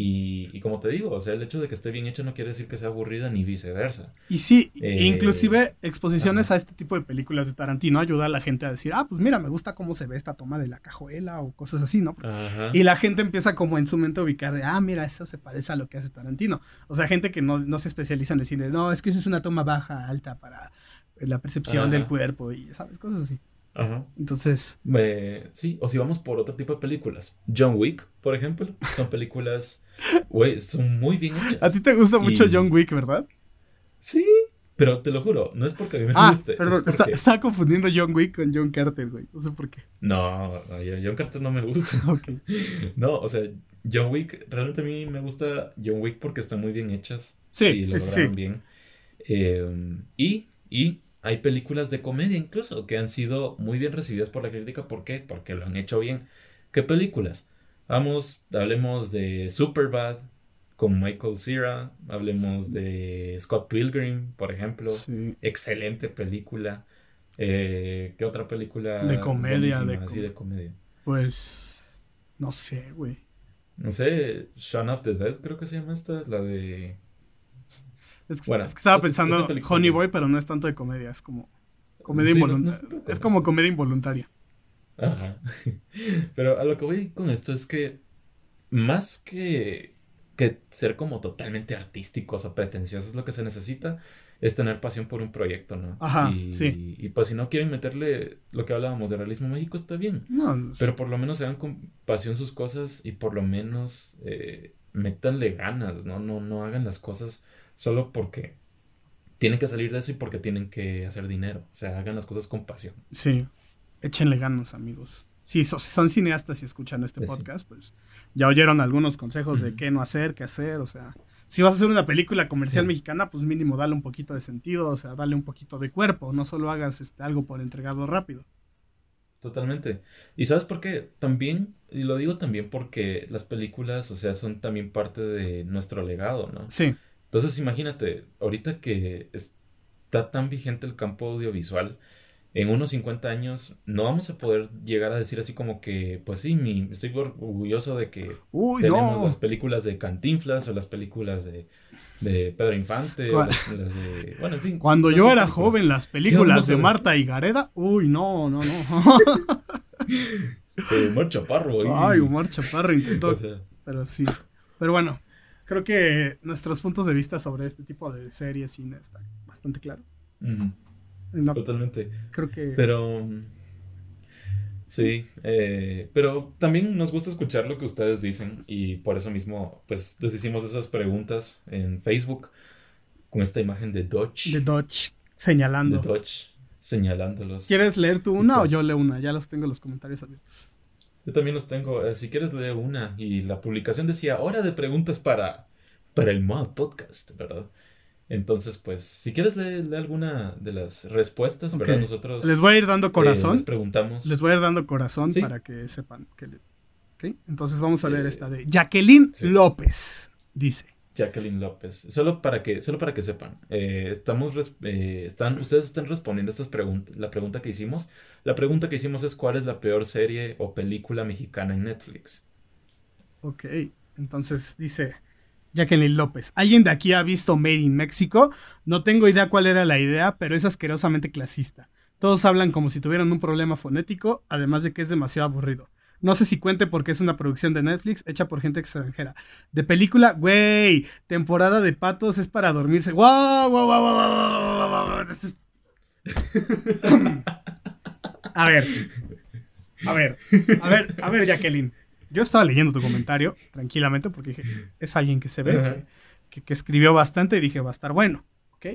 Y, y como te digo, o sea, el hecho de que esté bien hecha no quiere decir que sea aburrida ni viceversa. Y sí, Eh, inclusive exposiciones a este tipo de películas de Tarantino ayuda a la gente a decir, ah, pues mira, me gusta cómo se ve esta toma de la cajuela o cosas así, ¿no? Ajá. Y la gente empieza como en su mente a ubicar de, ah, mira, eso se parece a lo que hace Tarantino. O sea, gente que no, no se especializa en el cine, no, es que eso es una toma baja, alta para la percepción Ajá. del cuerpo y, ¿sabes? Cosas así. Ajá. Entonces, Eh, sí, o si vamos por otro tipo de películas. John Wick, por ejemplo, son películas, güey, son muy bien hechas. a ti te gusta mucho Y- John Wick, ¿verdad? Sí, pero te lo juro, no es porque a mí me Ah, guste. es perdón, está- porque- estaba confundiendo John Wick con John Carter, güey. No sé por qué. No, John Carter no me gusta. Ok. No, o sea, John Wick, realmente a mí me gusta John Wick porque están muy bien hechas. Sí, y lo sí, sí. bien. Eh, y, y hay películas de comedia incluso que han sido muy bien recibidas por la crítica. ¿Por qué? Porque lo han hecho bien. ¿Qué películas? Vamos, hablemos de Superbad con Michael Cera. Hablemos de Scott Pilgrim, por ejemplo. Sí. Excelente película. Eh, ¿qué otra película? De comedia, de com- de comedia. Pues, no sé, güey. No sé, Shaun of the Dead creo que se llama esta, la de... Es que, Bueno, es que estaba esa- pensando Honey Boy, pero no es tanto de comedia, es como comedia Sí, no- no involuntaria. es es como comedia. comedia involuntaria. Ajá. Pero a lo que voy con esto es que más que, que ser como totalmente artísticos o pretenciosos, lo que se necesita es tener pasión por un proyecto, ¿no? Ajá, y, sí. y pues si no quieren meterle lo que hablábamos de realismo mágico, está bien. No, Pero por lo menos hagan con pasión sus cosas y por lo menos eh, métanle ganas, ¿no? No, no hagan las cosas solo porque tienen que salir de eso y porque tienen que hacer dinero. O sea, hagan las cosas con pasión. sí, échenle ganas, amigos. Sí, so- si son cineastas y escuchan este Pues sí. podcast, pues ya oyeron algunos consejos de qué no hacer, qué hacer, o sea, si vas a hacer una película comercial Sí. mexicana, pues mínimo dale un poquito de sentido, o sea, dale un poquito de cuerpo, no solo hagas este, algo por entregarlo rápido. Totalmente. ¿Y sabes por qué? También, y lo digo también porque las películas, o sea, son también parte de nuestro legado, ¿no? Sí, Entonces, imagínate, ahorita que está tan vigente el campo audiovisual, en unos 50 años no vamos a poder llegar a decir así como que, pues sí, mi, estoy orgulloso de que uy, tenemos no. las películas de Cantinflas o las películas de, de Pedro Infante o las, las de... Bueno, en fin. Cuando yo era películas. joven, las películas de? Marta y Gareda, uy, no, no, no. Eh, Omar Chaparro. Ay, Omar Chaparro intentó, O sea, pero sí. Pero bueno, creo que nuestros puntos de vista sobre este tipo de series, cine, está bastante claro. No, totalmente. creo que... Pero... Sí, eh, pero también nos gusta escuchar lo que ustedes dicen y por eso mismo, pues, les hicimos esas preguntas en Facebook con esta imagen de Dodge, de Dodge de señalando. Dodge, señalándolos. ¿Quieres leer tú una o yo leo una? Ya los tengo en los comentarios abiertos. Yo también los tengo. eh, si quieres leer una. Y la publicación decía hora de preguntas para, para el mod podcast, ¿verdad? Entonces, pues, si quieres leer, leer alguna de las respuestas, ¿verdad? Ok. Nosotros Les voy a ir dando eh, corazón. les preguntamos. Les voy a ir dando corazón Sí. para que sepan. Que. Entonces vamos a leer Eh, esta de Jacqueline sí. López. Dice. Jacqueline López. Solo para que, solo para que sepan, eh, estamos eh, están, ustedes están respondiendo estas preguntas, la pregunta que hicimos. La pregunta que hicimos es ¿cuál es la peor serie o película mexicana en Netflix? Ok, entonces dice Jacqueline López. ¿Alguien de aquí ha visto Made in México? No tengo idea cuál era la idea, pero es asquerosamente clasista. Todos hablan como si tuvieran un problema fonético, además de que es demasiado aburrido. No sé si cuente porque es una producción de Netflix hecha por gente extranjera. De película, güey, temporada de patos es para dormirse. ¡Guau, guau, guau, guau, guau, guau, guau, guau! Este es- A ver, a ver, a ver, a ver, Jacqueline. Yo estaba leyendo tu comentario tranquilamente porque dije, es alguien que se ve, Ajá. que, que- que escribió bastante y dije, va a estar bueno, ¿ok?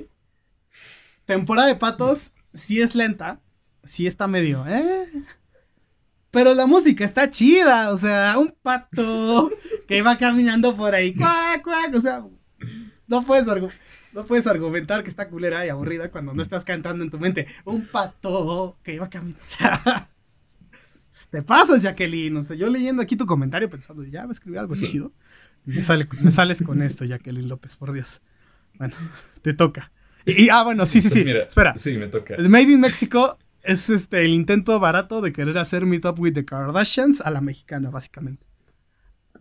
Temporada de patos, sí es lenta, sí está medio, ¿eh? Pero la música está chida, o sea, un pato que va caminando por ahí, cuac, cuac, o sea, no puedes, no puedes argumentar que está culera y aburrida cuando no estás cantando en tu mente, un pato que iba caminando, te pasas, Jacqueline, o sea, yo leyendo aquí tu comentario pensando, ya va a escribir algo chido, me, sale- me sales con esto, Jacqueline López, por Dios. Bueno, te toca. Y, y- ah, bueno, sí, sí, Pues sí, mira, espera. Sí, me toca. Made in Mexico es este el intento barato de querer hacer Meet Up with the Kardashians a la mexicana, básicamente.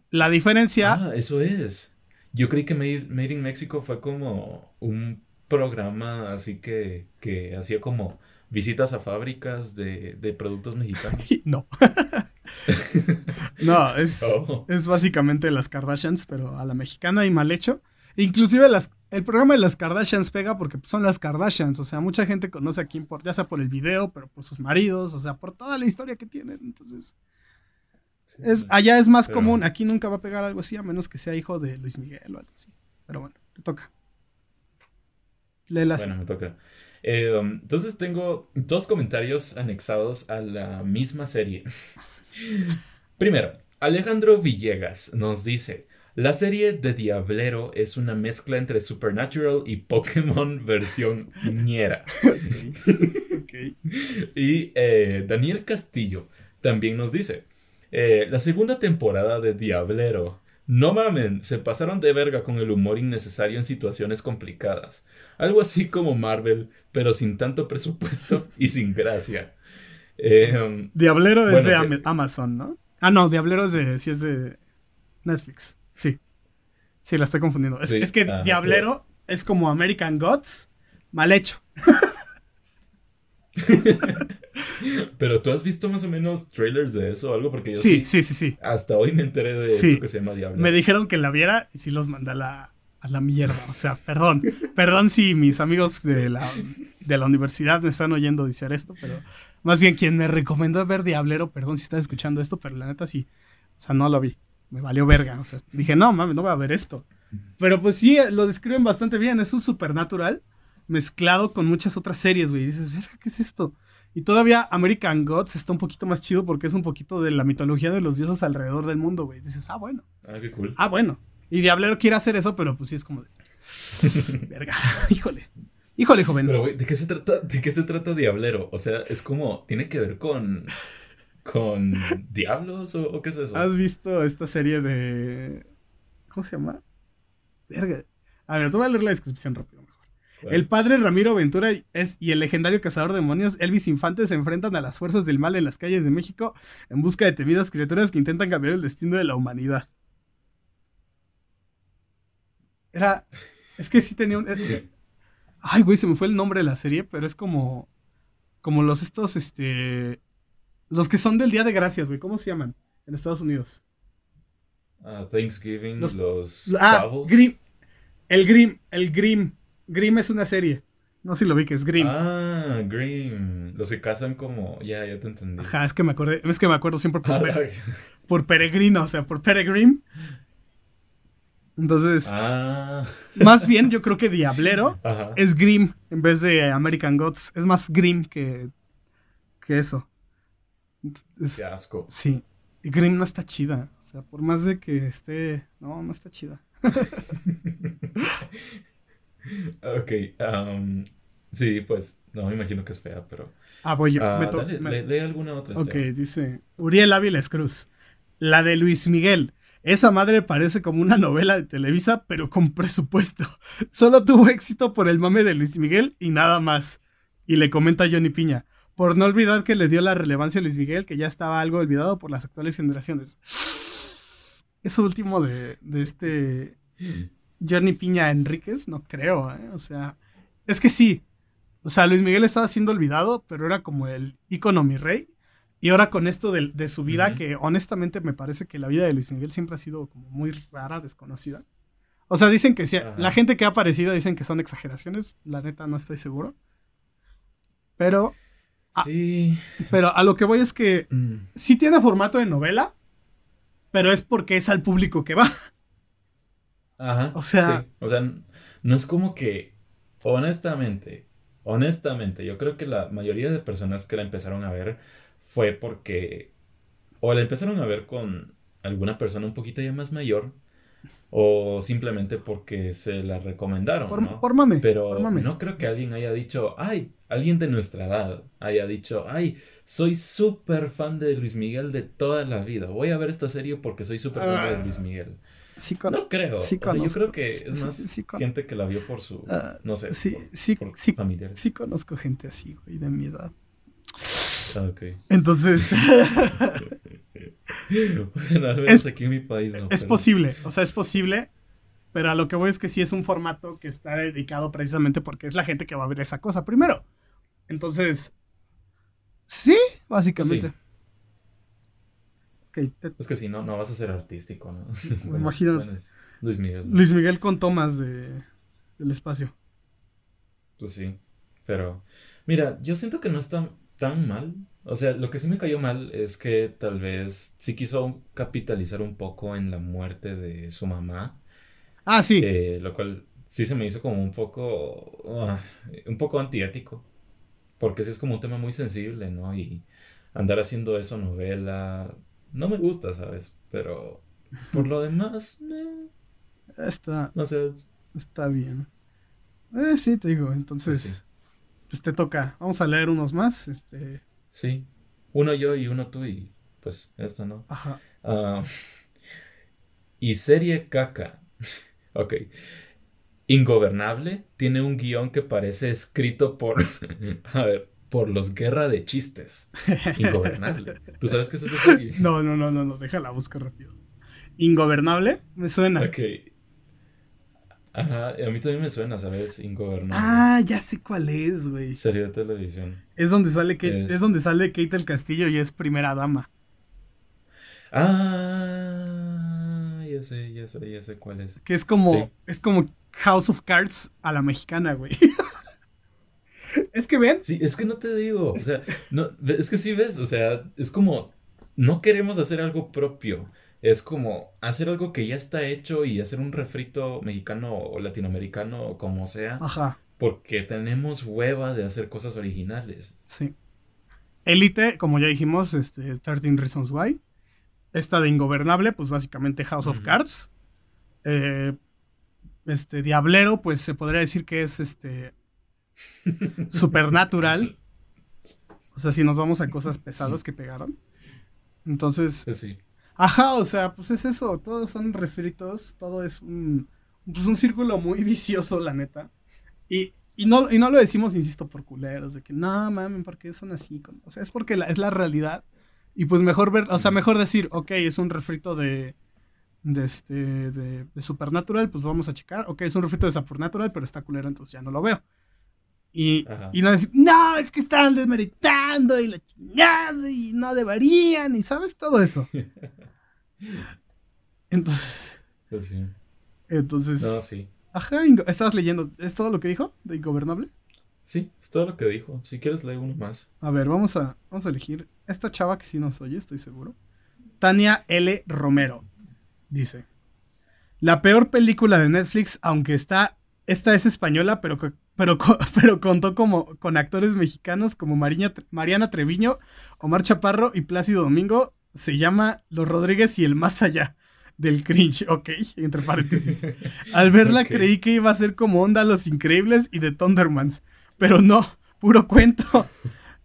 La diferencia. Ah, eso es. Yo creí que Made, Made in Mexico fue como un programa así que, que hacía como visitas a fábricas de, de productos mexicanos. no. no, es, Oh. es básicamente las Kardashians, pero a la mexicana y mal hecho. Inclusive las, el programa de las Kardashians pega porque son las Kardashians. O sea, mucha gente conoce a Kim por, ya sea por el video, pero por sus maridos, o sea, por toda la historia que tienen. Entonces, es, allá es más Pero- común. Aquí nunca va a pegar algo así, a menos que sea hijo de Luis Miguel o algo así. Pero bueno, te toca. Léela. Bueno, me toca. Eh, um, entonces tengo dos comentarios anexados a la misma serie. Primero, Alejandro Villegas nos dice, la serie de Diablero es una mezcla entre Supernatural y Pokémon versión ñera. Y eh, Daniel Castillo también nos dice, eh, la segunda temporada de Diablero. No mamen, se pasaron de verga con el humor innecesario en situaciones complicadas. Algo así como Marvel, pero sin tanto presupuesto y sin gracia. Eh, Diablero es de Am- Amazon, ¿no? Ah, no, Diablero es de. Sí, es de Netflix. Sí. Sí, la estoy confundiendo. Es, Sí, es que ajá, Diablero es como American Gods mal hecho. pero tú has visto más o menos trailers de eso o algo, porque yo Sí, sí, sí, sí, sí. hasta hoy me enteré de Sí. esto que se llama Diablero. Me dijeron que la viera y sí los mandé a la, a la mierda. O sea, perdón. Perdón si mis amigos de la, de la universidad me están oyendo decir esto, pero más bien quien me recomendó ver Diablero, perdón si estás escuchando esto, pero la neta sí. O sea, no lo vi. Me valió verga. O sea, dije, no, mames, no voy a ver esto. Pero pues sí, lo describen bastante bien. Es un supernatural mezclado con muchas otras series, güey. Y dices, verga, ¿qué es esto? Y todavía American Gods está un poquito más chido porque es un poquito de la mitología de los dioses alrededor del mundo, güey. Dices, ah, bueno. Ah, qué cool. Ah, bueno. Y Diablero quiere hacer eso, pero pues sí es como de. Verga. Híjole. Híjole, joven. Pero, güey, ¿de qué se trata? ¿De qué se trata Diablero? O sea, es como, ¿tiene que ver con, con diablos o, o qué es eso? ¿Has visto esta serie de. ¿Cómo se llama? Verga. A ver, te voy a leer la descripción rápido mejor. El padre Ramiro Ventura es, y el legendario cazador de demonios Elvis Infante se enfrentan a las fuerzas del mal en las calles de México en busca de temidas criaturas que intentan cambiar el destino de la humanidad. Era. Es que sí tenía un. Ay, güey, se me fue el nombre de la serie, pero es como. Como los estos, este. Los que son del Día de Gracias, güey. ¿Cómo se llaman? En Estados Unidos. Ah, Thanksgiving, Los- los, Ah. Grimm. El Grimm. El Grimm. Grimm es una serie. No sé si lo vi que es Grimm. Ah, Grimm. Los que cazan como. Ya, ya te entendí. Ajá, es que me acordé, es que me acuerdo siempre por, Ah, por peregrino, o sea, por peregrine. Entonces, ah, más bien yo creo que Diablero ajá. es Grimm en vez de American Gods. Es más Grimm que, que eso. Es- Qué asco. sí, y Grimm no está chida. O sea, por más de que esté... No, no está chida. Ok, am, sí, pues, no me imagino que es fea, pero... Ah, voy yo. Ah, me to- dale, me- lee, lee alguna otra. Ok, dice Uriel Áviles Cruz. La de Luis Miguel. Esa madre parece como una novela de Televisa, pero con presupuesto. Solo tuvo éxito por el mame de Luis Miguel y nada más. Y le comenta Johnny Piña. Por no olvidar que le dio la relevancia a Luis Miguel, que ya estaba algo olvidado por las actuales generaciones. Eso último de, de este Johnny Piña Enríquez, no creo, ¿eh? O sea, es que sí. O sea, Luis Miguel estaba siendo olvidado, pero era como el ícono mi rey. Y ahora con esto de, de su vida, que honestamente me parece que la vida de Luis Miguel siempre ha sido como muy rara, desconocida. O sea, dicen que sí, la gente que ha aparecido dicen que son exageraciones. La neta no estoy seguro. Pero, Ah. Sí. pero a lo que voy es que mm, sí tiene formato de novela, pero es porque es al público que va. Ajá. O sea- sí, o sea, no es como que, honestamente, honestamente, yo creo que la mayoría de personas que la empezaron a ver fue porque o la empezaron a ver con alguna persona un poquito ya más mayor o simplemente porque se la recomendaron, Por, ¿no? por mame. Pero por mame. no creo que alguien haya dicho, ay, alguien de nuestra edad haya dicho, ay, soy súper fan de Luis Miguel de toda la vida. Voy a ver esta serie porque soy súper fan de Ah. Luis Miguel. Sí, con- No creo. sí o sea, yo creo que es más sí, sí con- gente que la vio por su, Ah, no sé, sí, por, sí, por sí, familiares. sí conozco gente así, güey, de mi edad. Ah, ok. Entonces, bueno, al menos aquí en mi país no. Es pero- posible, o sea, es posible, pero a lo que voy es que sí es un formato que está dedicado precisamente porque es la gente que va a ver esa cosa primero. Entonces, sí, básicamente. Sí. Es que si no, no vas a ser artístico, ¿no? Imagínate. Luis Miguel. Luis Miguel con tomas de, del espacio. Pues sí. Pero, mira, yo siento que no está tan mal. O sea, lo que sí me cayó mal es que tal vez sí quiso capitalizar un poco en la muerte de su mamá. Ah, sí. eh, lo cual sí se me hizo como un poco, ah, un poco antiético. Porque sí es como un tema muy sensible, ¿no? Y andar haciendo eso novela, no me gusta, ¿sabes? Pero por lo demás, eh, Está, no sé. está bien. Eh, sí, te digo, entonces, Pues sí. pues te toca. Vamos a leer unos más. Este, Sí, uno yo y uno tú y pues esto, ¿no? ajá. Ah, y serie caca. Ok. Ingobernable tiene un guion que parece escrito por, a ver, por los Guerra de Chistes. Ingobernable. ¿Tú sabes qué es serie? No, no, no, no, no, déjala, busca rápido. Ingobernable, me suena. Ok. Ajá, a mí también me suena, ¿sabes? Ingobernable. Ah, ya sé cuál es, güey. De televisión. Es donde sale Kate, Es- es... donde sale Kate del Castillo y es primera dama. Ah, ya sé, ya sé, ya sé cuál es. Que es como, Sí. es como House of Cards a la mexicana, güey. es que ven, Sí, es que no te digo, o sea, no, es que sí ves, o sea, es como, no queremos hacer algo propio, es como hacer algo que ya está hecho y hacer un refrito mexicano o latinoamericano o como sea, ajá, porque tenemos hueva de hacer cosas originales. sí. Elite, como ya dijimos, este, 13 Reasons Why. Esta de Ingobernable, pues básicamente House of. Cards. Eh, este, Diablero, pues se podría decir que es este Supernatural. O sea, si nos vamos a cosas pesadas que pegaron. Entonces, Pues sí, ajá, o sea, pues es eso. Todos son refritos. Todo es un, pues un círculo muy vicioso, la neta. Y, y, no, y no lo decimos, insisto, por culeros. De que no, mamen, ¿por qué son así? O sea, es porque la- es la realidad. Y pues mejor ver, o sea, mejor decir, ok, es un refrito de. De este. De, de Supernatural, pues vamos a checar. Ok, es un refrito de Supernatural, pero está culero, entonces ya no lo veo. Y, Ajá. y no decir, no, es que están desmeritando y la chingada y no deberían, y sabes, todo eso. Entonces, pues sí. entonces No, sí. ajá, estabas leyendo, ¿es todo lo que dijo de Ingobernable? Sí, es todo lo que dijo. Si quieres leer uno más. A ver, vamos a, vamos a elegir esta chava que sí nos oye, estoy seguro. Tania L. Romero dice: La peor película de Netflix, aunque está, esta es española, pero, pero, pero contó como, con actores mexicanos como Mariña- Mariana Treviño, Omar Chaparro y Plácido Domingo, se llama Los Rodríguez y el Más Allá del cringe, ok, entre paréntesis. Al verla Ok. creí que iba a ser como Onda Los Increíbles y de Thundermans, pero no, puro cuento.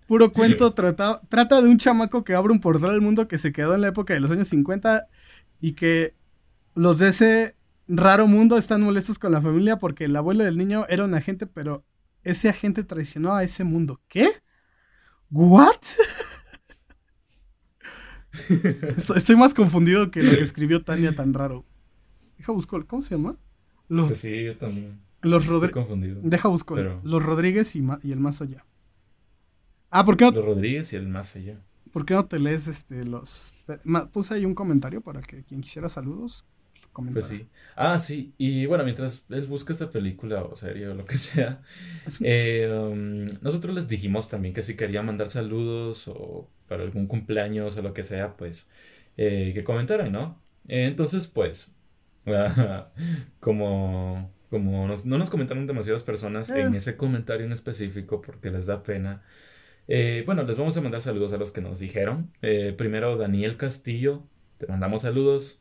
Puro cuento, trata, trata de un chamaco que abre un portal al mundo que se quedó en la época de los años 50 y que los de ese raro mundo están molestos con la familia porque el abuelo del niño era un agente, pero ese agente traicionó a ese mundo. ¿Qué? ¿What? Estoy, más confundido que lo que escribió Tania tan raro. Deja buscar, ¿cómo se llama? Los, Pues sí, yo también. los Estoy Rodríguez. confundido. Deja buscar. Pero- Los Rodríguez y, y el más allá. Ah, ¿por qué, no, Los Rodríguez y el más allá. Por qué no te lees este, los... ma- Puse ahí un comentario para que quien quisiera saludos. Pues sí. Ah, sí. Y bueno, mientras él busca esta película o serie o lo que sea, eh, um, nosotros les dijimos también que si querían mandar saludos o para algún cumpleaños o lo que sea, pues eh, que comentaran, ¿no? Eh, entonces, pues, como, como nos- no nos comentaron demasiadas personas Eh. en ese comentario en específico porque les da pena. Eh, bueno, les vamos a mandar saludos a los que nos dijeron. Eh, primero, Daniel Castillo, te mandamos saludos.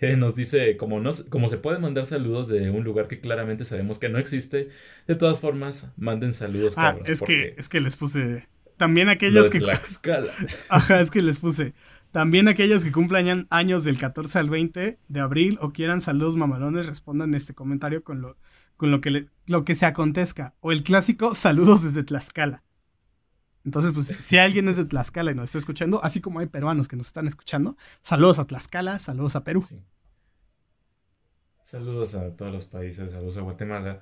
Eh, nos dice, como, no, se- como se pueden mandar saludos de un lugar que claramente sabemos que no existe, de todas formas, manden saludos, Ah, cabros, es que, es que les puse... También lo aquellos de que... Tlaxcala. Ajá, es que les puse. También aquellos que cumplan años del 14 al 20 de abril o quieran saludos mamalones, respondan este comentario con lo, con lo, que, le- lo que se acontezca. O el clásico, saludos desde Tlaxcala. Entonces, pues, si alguien es de Tlaxcala y nos está escuchando, así como hay peruanos que nos están escuchando, saludos a Tlaxcala, saludos a Perú. Sí. Saludos a todos los países, saludos a Guatemala.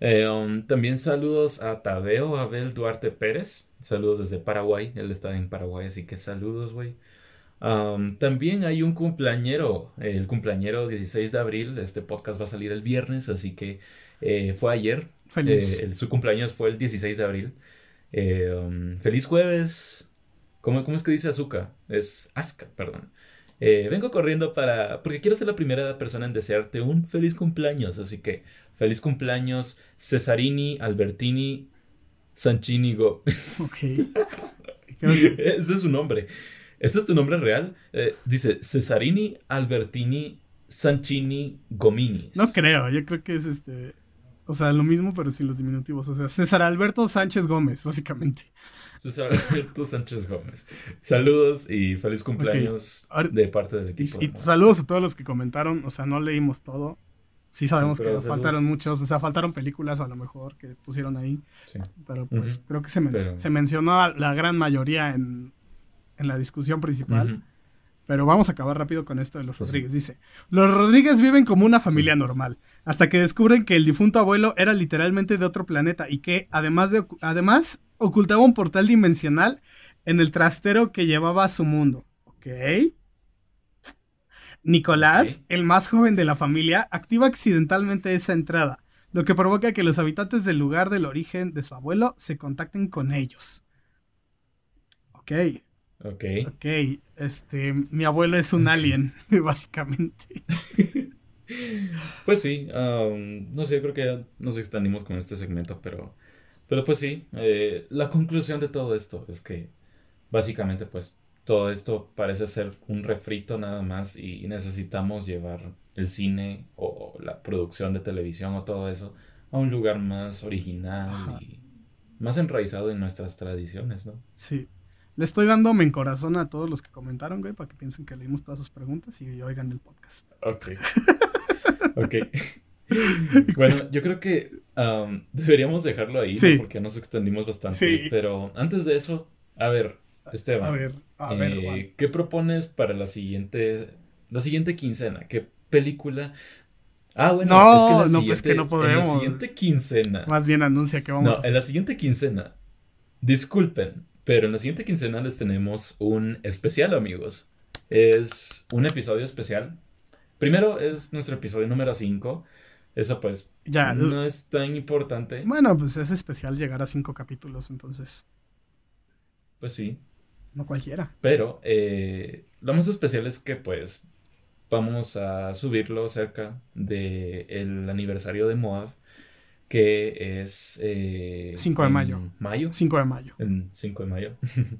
Eh, um, también saludos a Tadeo Abel Duarte Pérez. Saludos desde Paraguay. Él está en Paraguay, así que saludos, güey. Um, también hay un cumpleañero, el cumpleañero 16 de abril. Este podcast va a salir el viernes, así que eh, fue ayer. Feliz. Eh, el- su cumpleaños fue el 16 de abril. Eh, um, feliz jueves. ¿Cómo, cómo es que dice Azuka? Es Aska, perdón. Eh, vengo corriendo para... porque quiero ser la primera persona en desearte un feliz cumpleaños. Así que feliz cumpleaños Cesarini, Albertini, Sanchini Go. Ok. Ese es su nombre. ¿Ese es tu nombre real? Eh, dice Cesarini, Albertini, Sanchini, Gominis. no creo, yo creo que es este. O sea, lo mismo, pero sin los diminutivos. O sea, César Alberto Sánchez Gómez, básicamente. César Alberto Sánchez Gómez. Saludos y feliz cumpleaños de parte del equipo. y saludos a todos los que comentaron. O sea, no leímos todo. Sí sabemos Sí, que nos faltaron muchos. O sea, faltaron películas a lo mejor que pusieron ahí. Sí. Pero pues creo que se, men- Pero- se mencionó a la gran mayoría en, en la discusión principal. Pero vamos a acabar rápido con esto de los Pues. Rodríguez. Dice, los Rodríguez viven como una familia normal, hasta que descubren que el difunto abuelo era literalmente de otro planeta y que además, de, además ocultaba un portal dimensional en el trastero que llevaba a su mundo. ¿Ok? Nicolás, el más joven de la familia, activa accidentalmente esa entrada, lo que provoca que los habitantes del lugar del origen de su abuelo se contacten con ellos. Ok. Ok. Ok, este, mi abuelo es un alien, básicamente. Pues sí, am, no sé, yo creo que ya nos extendimos con este segmento, pero, pero pues sí, eh, la conclusión de todo esto es que básicamente pues todo esto parece ser un refrito nada más y necesitamos llevar el cine o la producción de televisión o todo eso a un lugar más original Ajá. y más enraizado en nuestras tradiciones, ¿no? Sí. Le estoy dando en corazón a todos los que comentaron, güey, para que piensen que leímos todas sus preguntas y oigan el podcast. Ok. Ok. Bueno, yo creo que am, deberíamos dejarlo ahí, ¿no? Porque nos extendimos bastante. Sí. Pero antes de eso, a ver, Esteban, A ver, a ver, eh, Juan. ¿qué propones para la siguiente, la siguiente quincena? ¿Qué película? Ah, bueno, No, es que no, pues que no en la siguiente quincena, Más bien anuncia que vamos no, a en la siguiente quincena, disculpen, pero en la siguiente quincena les tenemos un especial, amigos. Es un episodio especial. Primero es nuestro episodio número 5. Eso pues Ya, no es tan importante. bueno, pues es especial llegar a cinco capítulos, entonces, Pues sí. no cualquiera. Pero eh, lo más especial es que pues vamos a subirlo cerca del aniversario de Moab, que es... eh, 5 de en mayo. Mayo. 5 de mayo. El 5 de mayo.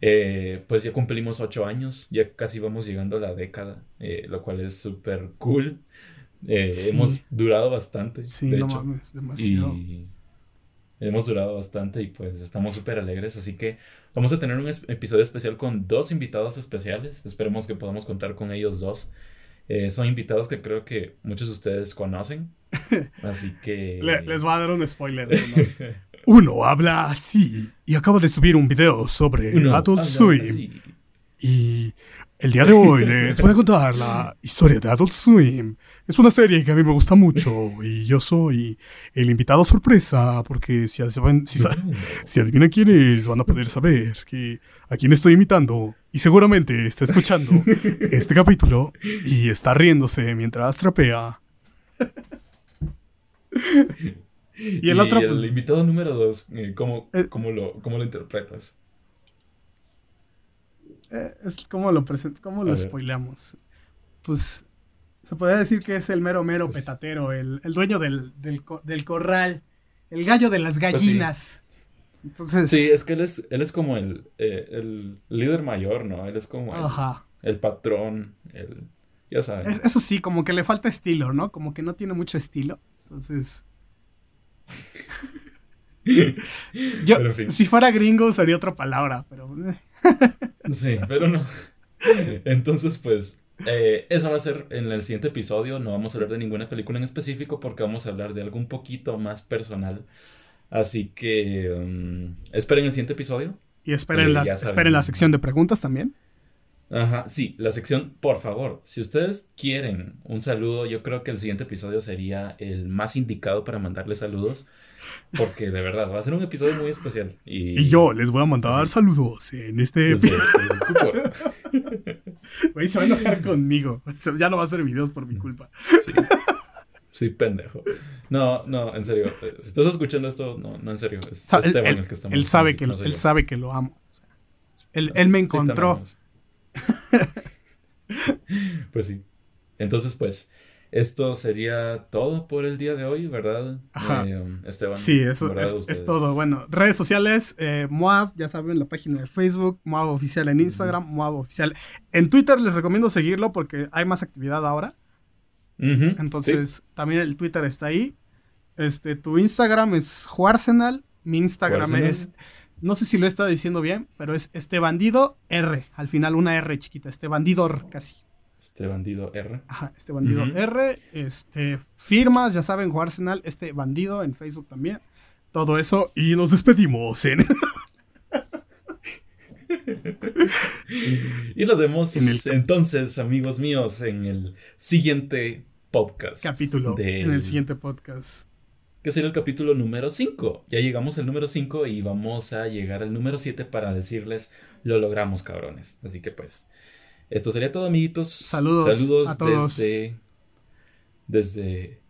Eh, pues ya cumplimos ocho años, ya casi vamos llegando a la década, eh, lo cual es súper cool. Eh, Sí. Hemos durado bastante, Sí, de no hecho, mames, demasiado. y hemos durado bastante y pues estamos súper alegres, así que vamos a tener un episodio especial con dos invitados especiales, esperemos que podamos contar con ellos dos. Eh, son invitados que creo que muchos de ustedes conocen, así que... Le- les voy a dar un spoiler. ¿no? Uno habla así y acaba de subir un video sobre Uno Adult Swim. así. Y el día de hoy les voy a contar la historia de Adult Swim. Es una serie que a mí me gusta mucho y yo soy el invitado sorpresa porque si, si, sa- si adivinan quién es van a poder saber que a quién estoy imitando y seguramente está escuchando este capítulo y está riéndose mientras trapea. Y el otro, pues- invitado número dos, eh, ¿cómo, Eh. cómo lo, cómo lo interpretas? Eh, es como lo present cómo lo ver. spoileamos. Pues se podría decir que es el mero mero Pues- petatero, el, el dueño del, del, co- del corral, el gallo de las Pues sí. Entonces, Sí, es que él es, él es como el, eh, el líder mayor, ¿no? Él es como el, ajá. el patrón, el... Ya saben. Es- Eso sí, como que le falta estilo, ¿no? Como que no tiene mucho estilo. Entonces, yo, Pero en fin. si fuera gringo usaría otra palabra, pero eh, Sí, pero no. Entonces, pues, eh, eso va a ser en el siguiente episodio. No vamos a hablar de ninguna película en específico porque vamos a hablar de algo un poquito más personal. Así que um, esperen el siguiente episodio. Y esperen, Eh, las- esperen la sección de preguntas también. Ajá, sí, la sección, por favor, si ustedes quieren un saludo, yo creo que el siguiente episodio sería el más indicado para mandarles saludos, porque de verdad va a ser un episodio muy especial. Y, Y yo les voy a mandar Sí. saludos en este... Desde tu por- Güey, se va a enojar conmigo. Ya no va a hacer videos por mi culpa. Sí. Sí, pendejo. No, no, en serio. eh, Si estás escuchando esto, no, no, en serio. Es Sa- él, Esteban él- el que estamos él sabe que, lo- él yo. sabe que lo amo. O sea, él, él me encontró. Pues sí. Entonces, pues, esto sería todo por el día de hoy, ¿verdad? Ajá. Eh, Esteban. Sí, eso es, es todo. Bueno, redes sociales, eh, Moab, ya saben, la página de Facebook, Moab Oficial en Instagram, Moab Oficial. En Twitter les recomiendo seguirlo porque hay más actividad ahora. Entonces, también el Twitter está ahí. Este, tu Instagram es Juarsenal. Mi Instagram Juarsenal. es. No sé si lo he estado diciendo bien, pero es este bandido R. Al final, una R chiquita. Este bandido R, casi. Este bandido R. Ajá, este bandido. R. Este, firmas, ya saben, Juarsenal. Este bandido en Facebook también. Todo eso. Y nos despedimos en. Y nos vemos En el- entonces, amigos míos, en el siguiente podcast. capítulo. del- En el siguiente podcast. Que será el capítulo número 5. Ya llegamos al número 5 y vamos a llegar al número 7 para decirles lo logramos, cabrones. Así que pues, esto sería todo, amiguitos. Saludos Saludos a todos. desde, desde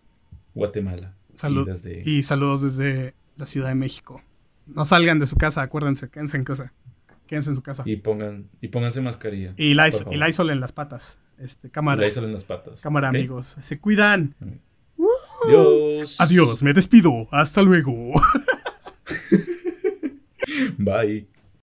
Guatemala. Salud. Y desde... Y saludos desde la Ciudad de México. No salgan de su casa, acuérdense, quédense en casa. Quédense en su casa. Y pongan, y pónganse mascarilla. Y favor. y Lysol en las patas. Este, cámara. Lysol en las patas. Cámara, amigos. Se cuidan. Adiós. Adiós, me despido. Hasta luego. Bye.